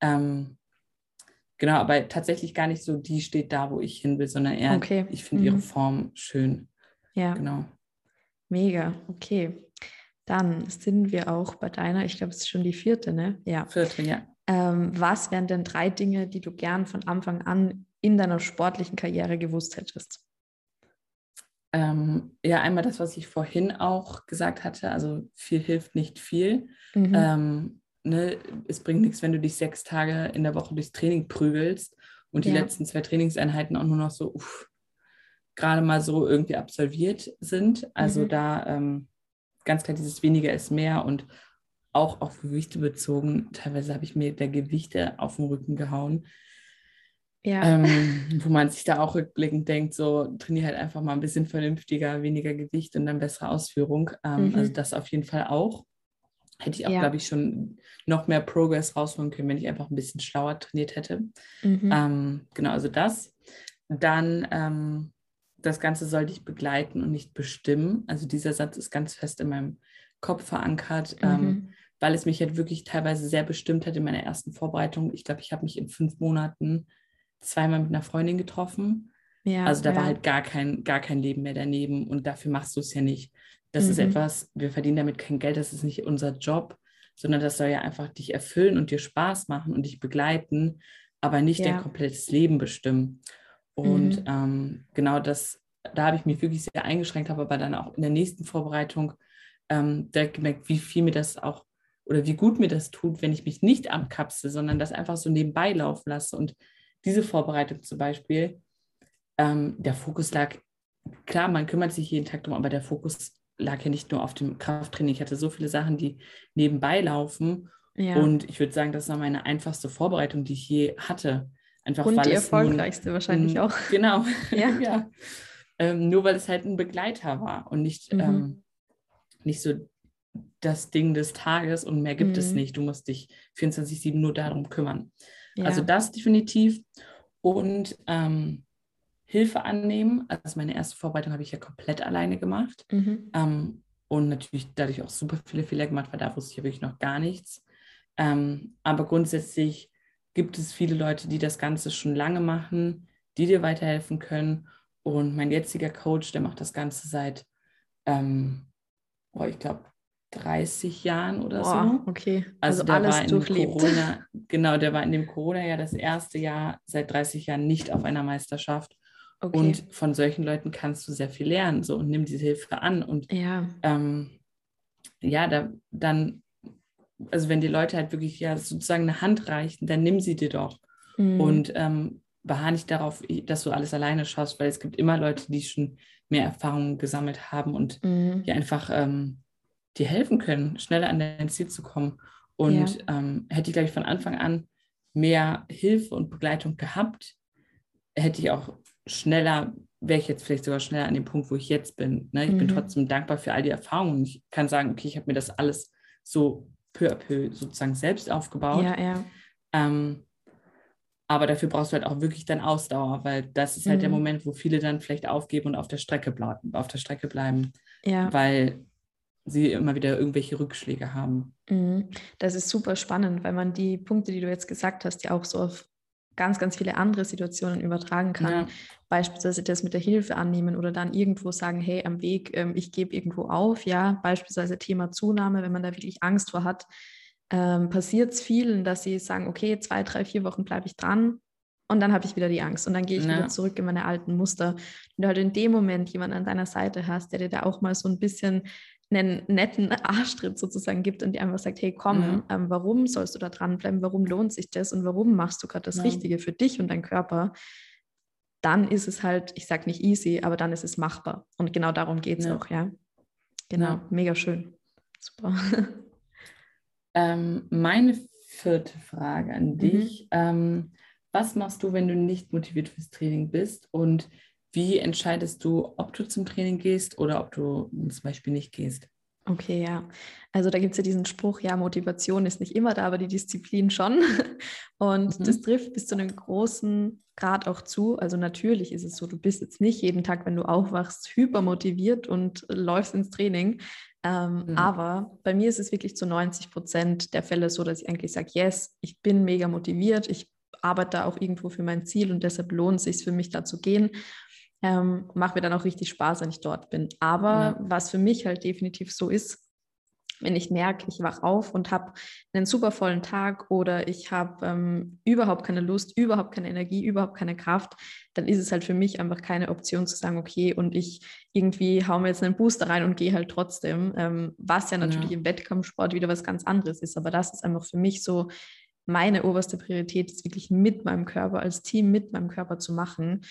Ähm, Genau, aber tatsächlich gar nicht so, die steht da, wo ich hin will, sondern eher, okay. ich finde mhm. ihre Form schön. Ja. Genau. Mega, okay. Dann sind wir auch bei deiner, ich glaube, es ist schon die vierte, ne? Ja. Vierte, ja. Ähm, was wären denn drei Dinge, die du gern von Anfang an in deiner sportlichen Karriere gewusst hättest? Ähm, ja, einmal das, was ich vorhin auch gesagt hatte, also viel hilft nicht viel. Mhm. Ähm, ne, es bringt nichts, wenn du dich sechs Tage in der Woche durchs Training prügelst und die ja. letzten zwei Trainingseinheiten auch nur noch so uff, gerade mal so irgendwie absolviert sind. Also mhm. da ähm, ganz klar dieses weniger ist mehr und auch auf Gewichte bezogen. Teilweise habe ich mir der Gewichte auf den Rücken gehauen. Ja. Ähm, wo man sich da auch rückblickend denkt, so trainiere halt einfach mal ein bisschen vernünftiger, weniger Gewicht und dann bessere Ausführung. Ähm, mhm. Also das auf jeden Fall auch. Hätte ich auch, ja. glaube ich, schon noch mehr Progress rausholen können, wenn ich einfach ein bisschen schlauer trainiert hätte. Mhm. Ähm, genau, also das. Dann ähm, das Ganze soll dich begleiten und nicht bestimmen. Also dieser Satz ist ganz fest in meinem Kopf verankert, ähm, mhm. weil es mich halt wirklich teilweise sehr bestimmt hat in meiner ersten Vorbereitung. Ich glaube, ich habe mich in fünf Monaten zweimal mit einer Freundin getroffen. Ja, also da ja. war halt gar kein, gar kein Leben mehr daneben und dafür machst du es ja nicht. Das mhm. ist etwas, wir verdienen damit kein Geld, das ist nicht unser Job, sondern das soll ja einfach dich erfüllen und dir Spaß machen und dich begleiten, aber nicht ja. dein komplettes Leben bestimmen. Und mhm. ähm, genau das, da habe ich mich wirklich sehr eingeschränkt, habe aber dann auch in der nächsten Vorbereitung ähm, direkt gemerkt, wie viel mir das auch oder wie gut mir das tut, wenn ich mich nicht abkapsel, sondern das einfach so nebenbei laufen lasse und diese Vorbereitung zum Beispiel, ähm, der Fokus lag, klar, man kümmert sich jeden Tag drum, aber der Fokus lag ja nicht nur auf dem Krafttraining. Ich hatte so viele Sachen, die nebenbei laufen. Ja. Und ich würde sagen, das war meine einfachste Vorbereitung, die ich je hatte. Einfach und die erfolgreichste nun, wahrscheinlich auch. Genau. Ja. ja. Ähm, nur weil es halt ein Begleiter war und nicht, mhm. ähm, nicht so das Ding des Tages und mehr gibt mhm. es nicht. Du musst dich 24-7 nur darum kümmern. Also ja. Also das definitiv. Und ähm, Hilfe annehmen. Also meine erste Vorbereitung habe ich ja komplett alleine gemacht. Mhm. Ähm, und natürlich dadurch auch super viele Fehler gemacht, weil da wusste ich ja wirklich noch gar nichts. Ähm, aber grundsätzlich gibt es viele Leute, die das Ganze schon lange machen, die dir weiterhelfen können. Und mein jetziger Coach, der macht das Ganze seit, ähm, oh, ich glaube, 30 Jahren oder Boah, so. Okay. Also, also der alles war in durchlebt. Corona, genau, der war in dem Corona-Jahr das erste Jahr seit 30 Jahren nicht auf einer Meisterschaft. Okay. Und von solchen Leuten kannst du sehr viel lernen. So und nimm diese Hilfe an. Und ja, ähm, ja da, dann, also wenn die Leute halt wirklich ja sozusagen eine Hand reichen, dann nimm sie dir doch. Mhm. Und ähm, beharr nicht darauf, dass du alles alleine schaffst, weil es gibt immer Leute, die schon mehr Erfahrungen gesammelt haben und mhm. die einfach ähm, dir helfen können, schneller an dein Ziel zu kommen. Und ja. ähm, hätte ich, glaube ich, von Anfang an mehr Hilfe und Begleitung gehabt, hätte ich auch schneller, wäre ich jetzt vielleicht sogar schneller an dem Punkt, wo ich jetzt bin. Ne? Ich mhm. bin trotzdem dankbar für all die Erfahrungen. Ich kann sagen, okay, ich habe mir das alles so peu à peu sozusagen selbst aufgebaut. Ja, ja. Ähm, aber dafür brauchst du halt auch wirklich dann Ausdauer, weil das ist halt mhm. der Moment, wo viele dann vielleicht aufgeben und auf der Strecke bleiben, auf der Strecke bleiben. Ja. Weil sie immer wieder irgendwelche Rückschläge haben. Mhm. Das ist super spannend, weil man die Punkte, die du jetzt gesagt hast, ja auch so auf ganz, ganz viele andere Situationen übertragen kann. Ja. Beispielsweise das mit der Hilfe annehmen oder dann irgendwo sagen, hey, am Weg, ähm, ich gebe irgendwo auf, ja, beispielsweise Thema Zunahme, wenn man da wirklich Angst vor hat, ähm, passiert es vielen, dass sie sagen, okay, zwei, drei, vier Wochen bleibe ich dran und dann habe ich wieder die Angst und dann gehe ich ja. wieder zurück in meine alten Muster. Und du halt in dem Moment jemanden an deiner Seite hast, der dir da auch mal so ein bisschen einen netten Arschtritt sozusagen gibt und dir einfach sagt, hey komm, mhm. ähm, warum sollst du da dranbleiben, warum lohnt sich das und warum machst du gerade das ja. Richtige für dich und deinen Körper, dann ist es halt, ich sage nicht easy, aber dann ist es machbar. Und genau darum geht es ja. auch, ja. Genau, ja. mega schön. Super. Ähm, meine vierte Frage an mhm. dich. Ähm, was machst du, wenn du nicht motiviert fürs Training bist und wie entscheidest du, ob du zum Training gehst oder ob du zum Beispiel nicht gehst? Okay, ja. Also da gibt es ja diesen Spruch, ja, Motivation ist nicht immer da, aber die Disziplin schon. Und mhm. das trifft bis zu einem großen Grad auch zu. Also natürlich ist es so, du bist jetzt nicht jeden Tag, wenn du aufwachst, hypermotiviert und läufst ins Training. Ähm, mhm. Aber bei mir ist es wirklich zu 90 Prozent der Fälle so, dass ich eigentlich sage, yes, ich bin mega motiviert, ich arbeite da auch irgendwo für mein Ziel und deshalb lohnt es sich für mich da zu gehen. Ähm, macht mir dann auch richtig Spaß, wenn ich dort bin. Aber ja. was für mich halt definitiv so ist, wenn ich merke, ich wach auf und habe einen super vollen Tag oder ich habe ähm, überhaupt keine Lust, überhaupt keine Energie, überhaupt keine Kraft, dann ist es halt für mich einfach keine Option zu sagen, okay, und ich irgendwie hau mir jetzt einen Booster rein und gehe halt trotzdem, ähm, was ja natürlich ja. im Wettkampfsport wieder was ganz anderes ist. Aber das ist einfach für mich so meine oberste Priorität, ist wirklich mit meinem Körper, als Team mit meinem Körper zu machen.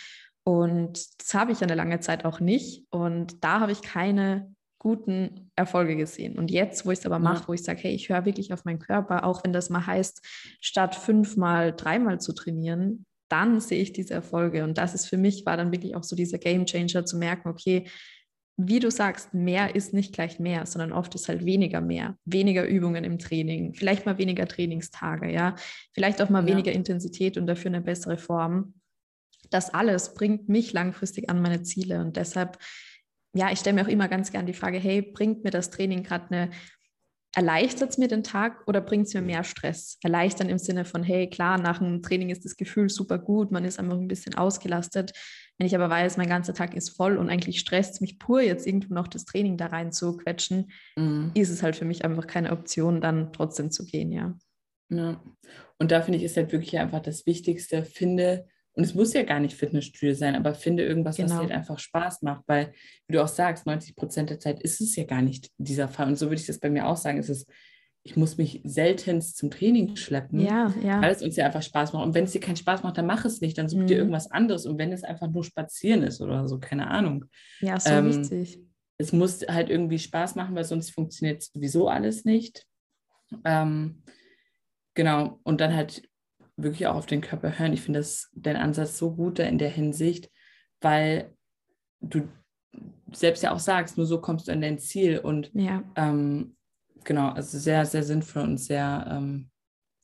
Und das habe ich eine lange Zeit auch nicht. Und da habe ich keine guten Erfolge gesehen. Und jetzt, wo ich es aber mache, wo ich sage, hey, ich höre wirklich auf meinen Körper, auch wenn das mal heißt, statt fünfmal, dreimal zu trainieren, dann sehe ich diese Erfolge. Und das ist für mich, war dann wirklich auch so dieser Game Changer zu merken, okay, wie du sagst, mehr ist nicht gleich mehr, sondern oft ist halt weniger mehr. Weniger Übungen im Training, vielleicht mal weniger Trainingstage, ja, vielleicht auch mal ja. weniger Intensität und dafür eine bessere Form. Das alles bringt mich langfristig an meine Ziele und deshalb ja, ich stelle mir auch immer ganz gern die Frage, hey, bringt mir das Training gerade eine, erleichtert es mir den Tag oder bringt es mir mehr Stress? Erleichtern im Sinne von, hey, klar, nach einem Training ist das Gefühl super gut, man ist einfach ein bisschen ausgelastet. Wenn ich aber weiß, mein ganzer Tag ist voll und eigentlich stresst es mich pur, jetzt irgendwo noch das Training da rein zu quetschen, mhm. ist es halt für mich einfach keine Option, dann trotzdem zu gehen, ja. Ja. Und da finde ich, ist halt wirklich einfach das Wichtigste, finde und es muss ja gar nicht Fitnessstudio sein, aber finde irgendwas, genau. was dir halt einfach Spaß macht, weil, wie du auch sagst, 90 Prozent der Zeit ist es ja gar nicht dieser Fall. Und so würde ich das bei mir auch sagen, ist es, ich muss mich seltenst zum Training schleppen, ja, ja. weil es uns ja einfach Spaß macht. Und wenn es dir keinen Spaß macht, dann mach es nicht, dann such mhm. dir irgendwas anderes. Und wenn es einfach nur spazieren ist oder so, keine Ahnung. Ja, so ähm, wichtig. Es muss halt irgendwie Spaß machen, weil sonst funktioniert sowieso alles nicht. Ähm, genau, und dann halt wirklich auch auf den Körper hören. Ich finde das dein Ansatz so gut da in der Hinsicht, weil du selbst ja auch sagst, nur so kommst du an dein Ziel und ja. ähm, genau, also sehr, sehr sinnvoll und sehr, ähm,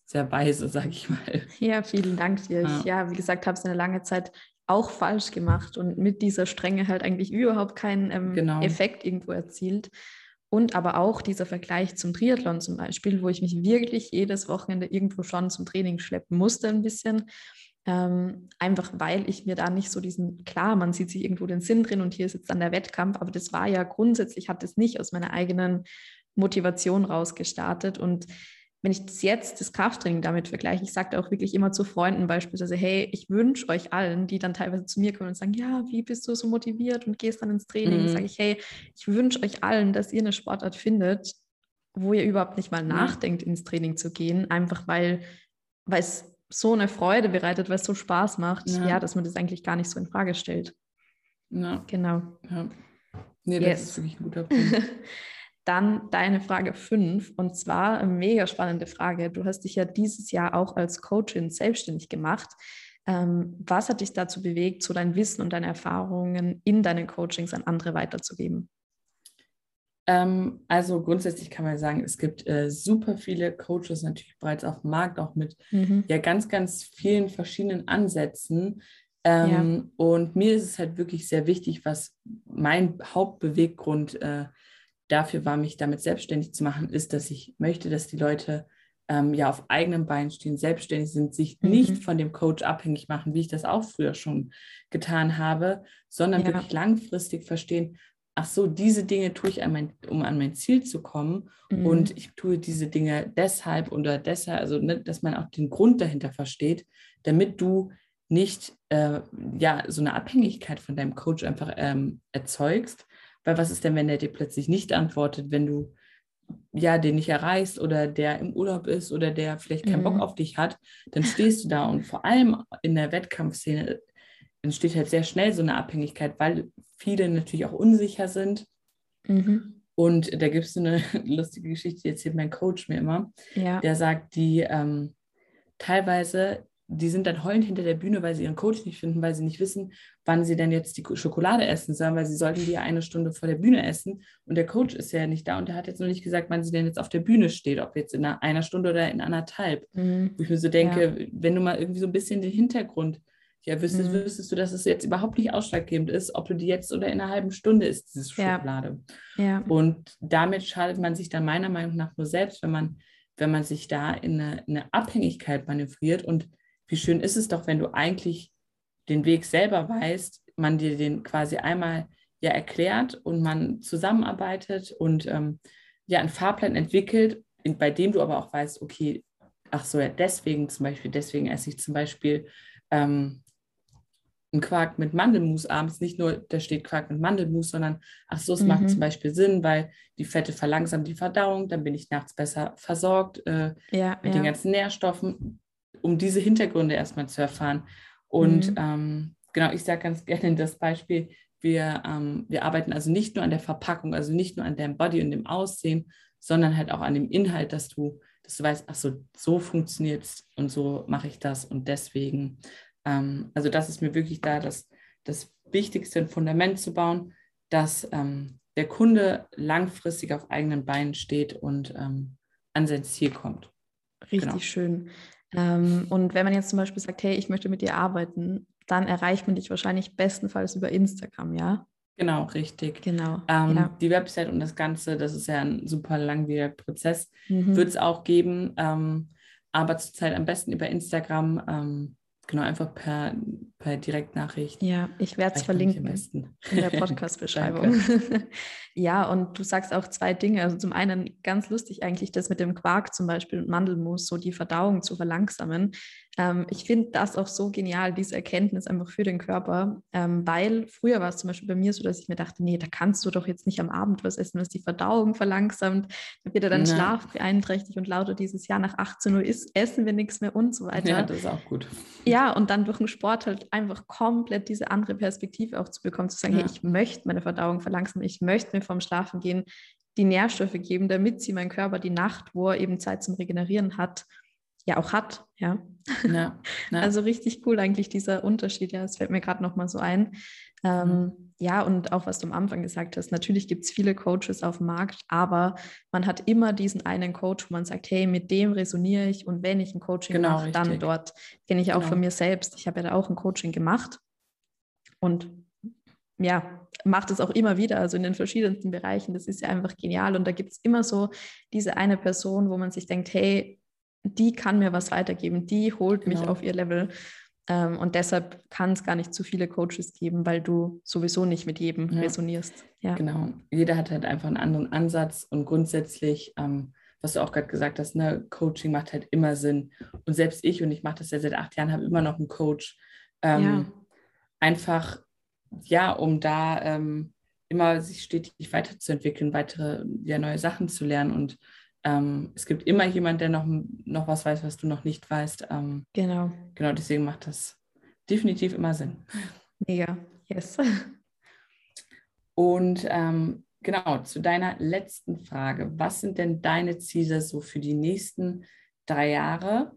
sehr weise, sag ich mal. Ja, vielen Dank dir. Ja, ich, ja wie gesagt, habe es eine lange Zeit auch falsch gemacht und mit dieser Strenge halt eigentlich überhaupt keinen ähm, genau. Effekt irgendwo erzielt. Und aber auch dieser Vergleich zum Triathlon zum Beispiel, wo ich mich wirklich jedes Wochenende irgendwo schon zum Training schleppen musste, ein bisschen. Ähm, einfach weil ich mir da nicht so diesen, klar, man sieht sich irgendwo den Sinn drin und hier ist jetzt dann der Wettkampf, aber das war ja grundsätzlich, hat es nicht aus meiner eigenen Motivation raus gestartet. Und wenn ich das jetzt, das Krafttraining damit vergleiche, ich sage auch wirklich immer zu Freunden beispielsweise, hey, ich wünsche euch allen, die dann teilweise zu mir kommen und sagen, ja, wie bist du so motiviert und gehst dann ins Training, mhm. sage ich, hey, ich wünsche euch allen, dass ihr eine Sportart findet, wo ihr überhaupt nicht mal nachdenkt, ins Training zu gehen, einfach weil, weil es so eine Freude bereitet, weil es so Spaß macht, ja. ja, dass man das eigentlich gar nicht so in Frage stellt. Ja. Genau. Ja. Nee, das yes. ist wirklich ein guter Punkt. Dann deine Frage 5 und zwar eine mega spannende Frage. Du hast dich ja dieses Jahr auch als Coachin selbstständig gemacht. Ähm, was hat dich dazu bewegt, so dein Wissen und deine Erfahrungen in deinen Coachings an andere weiterzugeben? Ähm, also grundsätzlich kann man sagen, es gibt äh, super viele Coaches natürlich bereits auf dem Markt, auch mit mhm. ja ganz, ganz vielen verschiedenen Ansätzen. Ähm, ja. Und mir ist es halt wirklich sehr wichtig, was mein Hauptbeweggrund äh, dafür war, mich damit selbstständig zu machen, ist, dass ich möchte, dass die Leute ähm, ja auf eigenen Beinen stehen, selbstständig sind, sich mhm. nicht von dem Coach abhängig machen, wie ich das auch früher schon getan habe, sondern ja. wirklich langfristig verstehen, ach so, diese Dinge tue ich, an mein, um an mein Ziel zu kommen mhm. und ich tue diese Dinge deshalb oder deshalb, also ne, dass man auch den Grund dahinter versteht, damit du nicht äh, ja so eine Abhängigkeit von deinem Coach einfach ähm, erzeugst, weil was ist denn, wenn der dir plötzlich nicht antwortet, wenn du ja den nicht erreichst oder der im Urlaub ist oder der vielleicht keinen mhm. Bock auf dich hat, dann stehst du da und vor allem in der Wettkampfszene entsteht halt sehr schnell so eine Abhängigkeit, weil viele natürlich auch unsicher sind. Mhm. Und da gibt es so eine lustige Geschichte, die erzählt mein Coach mir immer. Ja. Der sagt, die ähm, teilweise die sind dann heulend hinter der Bühne, weil sie ihren Coach nicht finden, weil sie nicht wissen, wann sie denn jetzt die Schokolade essen sollen, weil sie sollten die ja eine Stunde vor der Bühne essen und der Coach ist ja nicht da und der hat jetzt noch nicht gesagt, wann sie denn jetzt auf der Bühne steht, ob jetzt in einer, einer Stunde oder in anderthalb. Mhm. Wo ich mir so denke, ja. wenn du mal irgendwie so ein bisschen den Hintergrund ja, wüsstest, mhm. wüsstest du, dass es jetzt überhaupt nicht ausschlaggebend ist, ob du die jetzt oder in einer halben Stunde isst, diese Schokolade. Ja. ja. Und damit schadet man sich dann meiner Meinung nach nur selbst, wenn man, wenn man sich da in eine, in eine Abhängigkeit manövriert und wie schön ist es doch, wenn du eigentlich den Weg selber weißt, man dir den quasi einmal ja erklärt und man zusammenarbeitet und ähm, ja einen Fahrplan entwickelt, bei dem du aber auch weißt, okay, ach so, ja, deswegen zum Beispiel, deswegen esse ich zum Beispiel ähm, einen Quark mit Mandelmus abends. Nicht nur, da steht Quark mit Mandelmus, sondern ach so, es mhm. macht zum Beispiel Sinn, weil die Fette verlangsamen die Verdauung, dann bin ich nachts besser versorgt äh, ja, mit ja. den ganzen Nährstoffen, um diese Hintergründe erstmal zu erfahren. Und mhm. ähm, genau, ich sage ganz gerne das Beispiel, wir, ähm, wir arbeiten also nicht nur an der Verpackung, also nicht nur an dem Body und dem Aussehen, sondern halt auch an dem Inhalt, dass du, dass du weißt, ach so, so funktioniert es und so mache ich das und deswegen. Ähm, also das ist mir wirklich da das, das Wichtigste, ein Fundament zu bauen, dass ähm, der Kunde langfristig auf eigenen Beinen steht und ähm, an sein Ziel kommt. Richtig genau. schön. Ähm, und wenn man jetzt zum Beispiel sagt, hey, ich möchte mit dir arbeiten, dann erreicht man dich wahrscheinlich bestenfalls über Instagram, ja? Genau, richtig. Genau. Ähm, ja. Die Website und das Ganze, das ist ja ein super langwieriger Prozess, mhm. wird es auch geben, ähm, aber zurzeit am besten über Instagram. Genau, einfach per, per Direktnachricht. Ja, ich werde es verlinken in der Podcast-Beschreibung. ja, und du sagst auch zwei Dinge. Also zum einen ganz lustig eigentlich, das mit dem Quark zum Beispiel und Mandelmus, so die Verdauung zu verlangsamen. Ähm, ich finde das auch so genial, diese Erkenntnis einfach für den Körper, ähm, weil früher war es zum Beispiel bei mir so, dass ich mir dachte, nee, da kannst du doch jetzt nicht am Abend was essen, was die Verdauung verlangsamt. Da wird ja dann. Schlaf beeinträchtigt und lauter dieses Jahr nach 18 Uhr ist, essen wir nichts mehr und so weiter. Ja, das ist auch gut. Ja, und dann durch den Sport halt einfach komplett diese andere Perspektive auch zu bekommen, zu sagen, ja. hey, ich möchte meine Verdauung verlangsamen, ich möchte mir vorm Schlafen gehen die Nährstoffe geben, damit sie mein Körper die Nacht, wo er eben Zeit zum Regenerieren hat, ja auch hat. Ja. ja, ja. Also richtig cool eigentlich dieser Unterschied. Ja, es fällt mir gerade noch mal so ein. Ähm, mhm. Ja, und auch was du am Anfang gesagt hast, natürlich gibt es viele Coaches auf dem Markt, aber man hat immer diesen einen Coach, wo man sagt, hey, mit dem resoniere ich und wenn ich ein Coaching genau, mache, dann dort. Kenne ich auch genau. von mir selbst. Ich habe ja da auch ein Coaching gemacht und ja, macht es auch immer wieder, also in den verschiedensten Bereichen. Das ist ja einfach genial. Und da gibt es immer so diese eine Person, wo man sich denkt, hey, die kann mir was weitergeben, die holt genau. mich auf ihr Level. Ähm, und deshalb kann es gar nicht zu viele Coaches geben, weil du sowieso nicht mit jedem ja. resonierst. Ja. Genau. Jeder hat halt einfach einen anderen Ansatz und grundsätzlich, ähm, was du auch gerade gesagt hast, ne, Coaching macht halt immer Sinn. Und selbst ich, und ich mache das ja seit acht Jahren, habe immer noch einen Coach. Ähm, ja. Einfach, ja, um da ähm, immer sich stetig weiterzuentwickeln, weitere ja, neue Sachen zu lernen und ähm, es gibt immer jemand, der noch, noch was weiß, was du noch nicht weißt. Ähm, genau. Genau, deswegen macht das definitiv immer Sinn. Mega, yes. Und ähm, genau, zu deiner letzten Frage. Was sind denn deine Ziele so für die nächsten drei Jahre?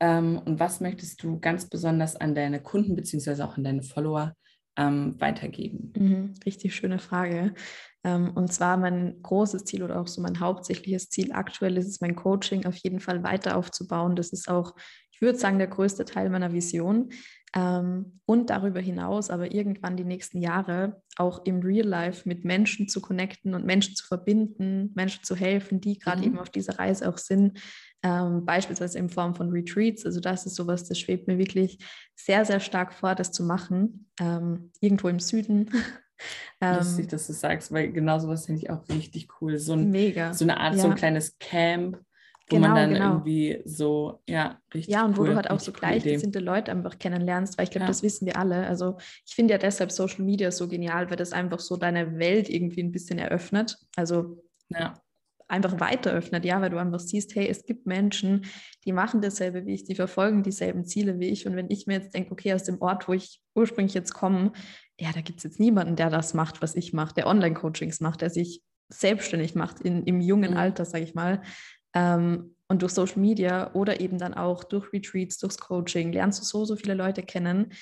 Ähm, und was möchtest du ganz besonders an deine Kunden bzw. auch an deine Follower ähm, weitergeben? Mhm, richtig schöne Frage. Ähm, und zwar mein großes Ziel oder auch so mein hauptsächliches Ziel aktuell ist es, mein Coaching auf jeden Fall weiter aufzubauen. Das ist auch, ich würde sagen, der größte Teil meiner Vision. Ähm, und darüber hinaus aber irgendwann die nächsten Jahre auch im Real Life mit Menschen zu connecten und Menschen zu verbinden, Menschen zu helfen, die gerade mhm. eben auf dieser Reise auch sind, ähm, beispielsweise in Form von Retreats. Also das ist sowas, das schwebt mir wirklich sehr, sehr stark vor, das zu machen. Ähm, irgendwo im Süden. Lustig, ähm, dass du sagst, weil genau sowas finde ich auch richtig cool. So, ein, mega. so eine Art, ja. so ein kleines Camp, wo genau, man dann genau. irgendwie so, ja, richtig Ja, und wo du halt auch so gleichgesinnte Leute einfach kennenlernst, weil ich glaube, ja. das wissen wir alle. Also ich finde ja deshalb Social Media so genial, weil das einfach so deine Welt irgendwie ein bisschen eröffnet. Also ja einfach weiter öffnet, ja, weil du einfach siehst, hey, es gibt Menschen, die machen dasselbe wie ich, die verfolgen dieselben Ziele wie ich. Und wenn ich mir jetzt denke, okay, aus dem Ort, wo ich ursprünglich jetzt komme, ja, da gibt es jetzt niemanden, der das macht, was ich mache, der Online-Coachings macht, der sich selbstständig macht in, im jungen mhm. Alter, sage ich mal. Ähm, und durch Social Media oder eben dann auch durch Retreats, durchs Coaching lernst du so, so viele Leute kennen,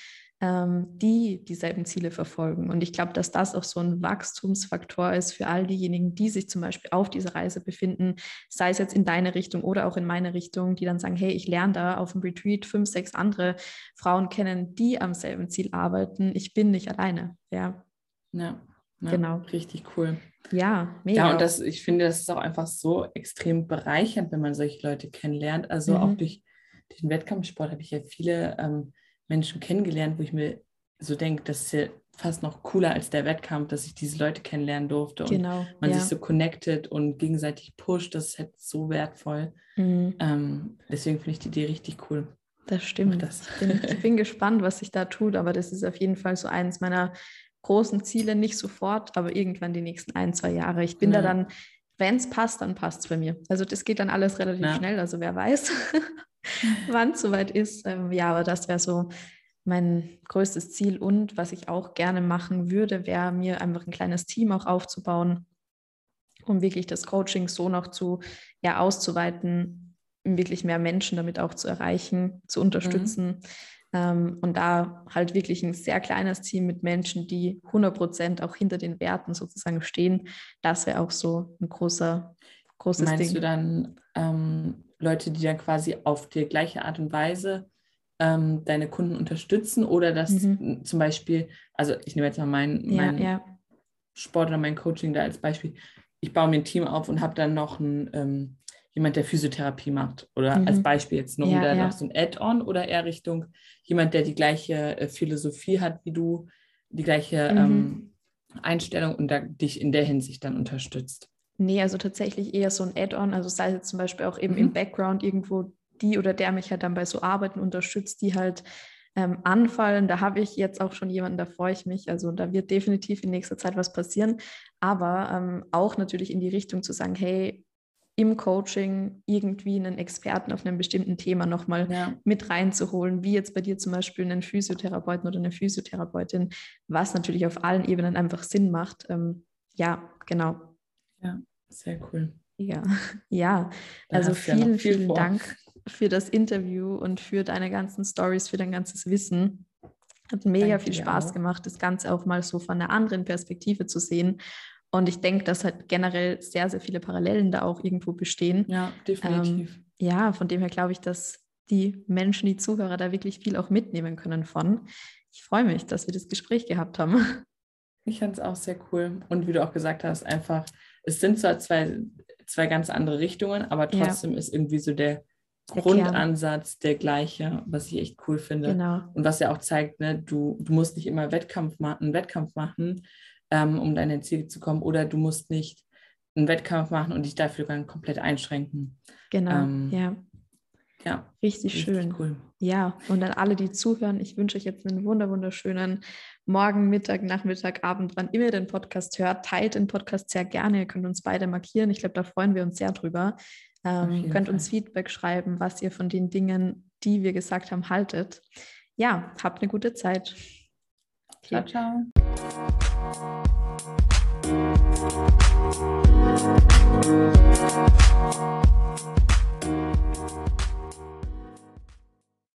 die dieselben Ziele verfolgen. Und ich glaube, dass das auch so ein Wachstumsfaktor ist für all diejenigen, die sich zum Beispiel auf dieser Reise befinden, sei es jetzt in deine Richtung oder auch in meine Richtung, die dann sagen, hey, ich lerne da auf dem Retreat fünf, sechs andere Frauen kennen, die am selben Ziel arbeiten. Ich bin nicht alleine. Ja. Ja. Ja, genau. Richtig cool. Ja, mega. Ja, und das, ich finde, das ist auch einfach so extrem bereichernd, wenn man solche Leute kennenlernt. Also mhm. auch durch, durch den Wettkampfsport habe ich ja viele ähm, Menschen kennengelernt, wo ich mir so denke, das ist ja fast noch cooler als der Wettkampf, dass ich diese Leute kennenlernen durfte genau, und man ja. sich so connected und gegenseitig pusht. Das ist halt so wertvoll. Mhm. Ähm, deswegen finde ich die Idee richtig cool. Das stimmt. Das. Ich, bin, ich bin gespannt, was sich da tut, aber das ist auf jeden Fall so eines meiner großen Ziele, nicht sofort, aber irgendwann die nächsten ein, zwei Jahre. Ich bin ja. da dann, wenn es passt, dann passt es bei mir. Also das geht dann alles relativ ja. schnell, also wer weiß, wann es soweit ist. Ähm, ja, aber das wäre so mein größtes Ziel und was ich auch gerne machen würde, wäre mir einfach ein kleines Team auch aufzubauen, um wirklich das Coaching so noch zu ja, auszuweiten, um wirklich mehr Menschen damit auch zu erreichen, zu unterstützen. Mhm. Ähm, und da halt wirklich ein sehr kleines Team mit Menschen, die 100 Prozent auch hinter den Werten sozusagen stehen. Das wäre auch so ein großer, großes Meinst Ding. du dann ähm, Leute, die dann quasi auf die gleiche Art und Weise ähm, deine Kunden unterstützen oder dass mhm. zum Beispiel, also ich nehme jetzt mal meinen mein ja. Sport oder mein Coaching da als Beispiel, ich baue mir ein Team auf und habe dann noch ein, ähm, jemand, der Physiotherapie macht oder mhm. als Beispiel jetzt nur ja, da ja. noch so ein Add-on oder eher Richtung jemand, der die gleiche äh, Philosophie hat wie du, die gleiche mhm. ähm, Einstellung und da, dich in der Hinsicht dann unterstützt. Nee, also tatsächlich eher so ein Add-on, also sei es jetzt zum Beispiel auch eben mhm. im Background irgendwo die oder der mich halt dann bei so Arbeiten unterstützt, die halt ähm, anfallen. Da habe ich jetzt auch schon jemanden, da freue ich mich. Also da wird definitiv in nächster Zeit was passieren. Aber ähm, auch natürlich in die Richtung zu sagen, hey, im Coaching irgendwie einen Experten auf einem bestimmten Thema nochmal ja. mit reinzuholen, wie jetzt bei dir zum Beispiel einen Physiotherapeuten oder eine Physiotherapeutin, was natürlich auf allen Ebenen einfach Sinn macht. Ähm, ja, genau. Ja, sehr cool. Ja, ja. also vielen, ja viel vielen vor. Dank für das Interview und für deine ganzen Stories, für dein ganzes Wissen. Hat mega Danke viel Spaß auch. gemacht, das Ganze auch mal so von einer anderen Perspektive zu sehen. Und ich denke, dass halt generell sehr, sehr viele Parallelen da auch irgendwo bestehen. Ja, definitiv. Ähm, ja, von dem her glaube ich, dass die Menschen, die Zuhörer da wirklich viel auch mitnehmen können von. Ich freue mich, dass wir das Gespräch gehabt haben. Ich fand es auch sehr cool. Und wie du auch gesagt hast, einfach, es sind zwar zwei, zwei ganz andere Richtungen, aber trotzdem ja. ist irgendwie so der Grundansatz der gleiche, was ich echt cool finde. Genau. Und was ja auch zeigt, ne, du, du musst nicht immer Wettkampf machen, einen Wettkampf machen, ähm, um deine Ziele zu kommen, oder du musst nicht einen Wettkampf machen und dich dafür dann komplett einschränken. Genau, ähm, ja. Ja. Richtig, richtig schön. Cool. Ja, und an alle, die zuhören, ich wünsche euch jetzt einen wunder wunderschönen Morgen, Mittag, Nachmittag, Abend, wann immer ihr den Podcast hört. Teilt den Podcast sehr gerne. Ihr könnt uns beide markieren. Ich glaube, da freuen wir uns sehr drüber. Ähm, könnt Fall. uns Feedback schreiben, was ihr von den Dingen, die wir gesagt haben, haltet. Ja, habt eine gute Zeit. Okay. Ciao, ciao.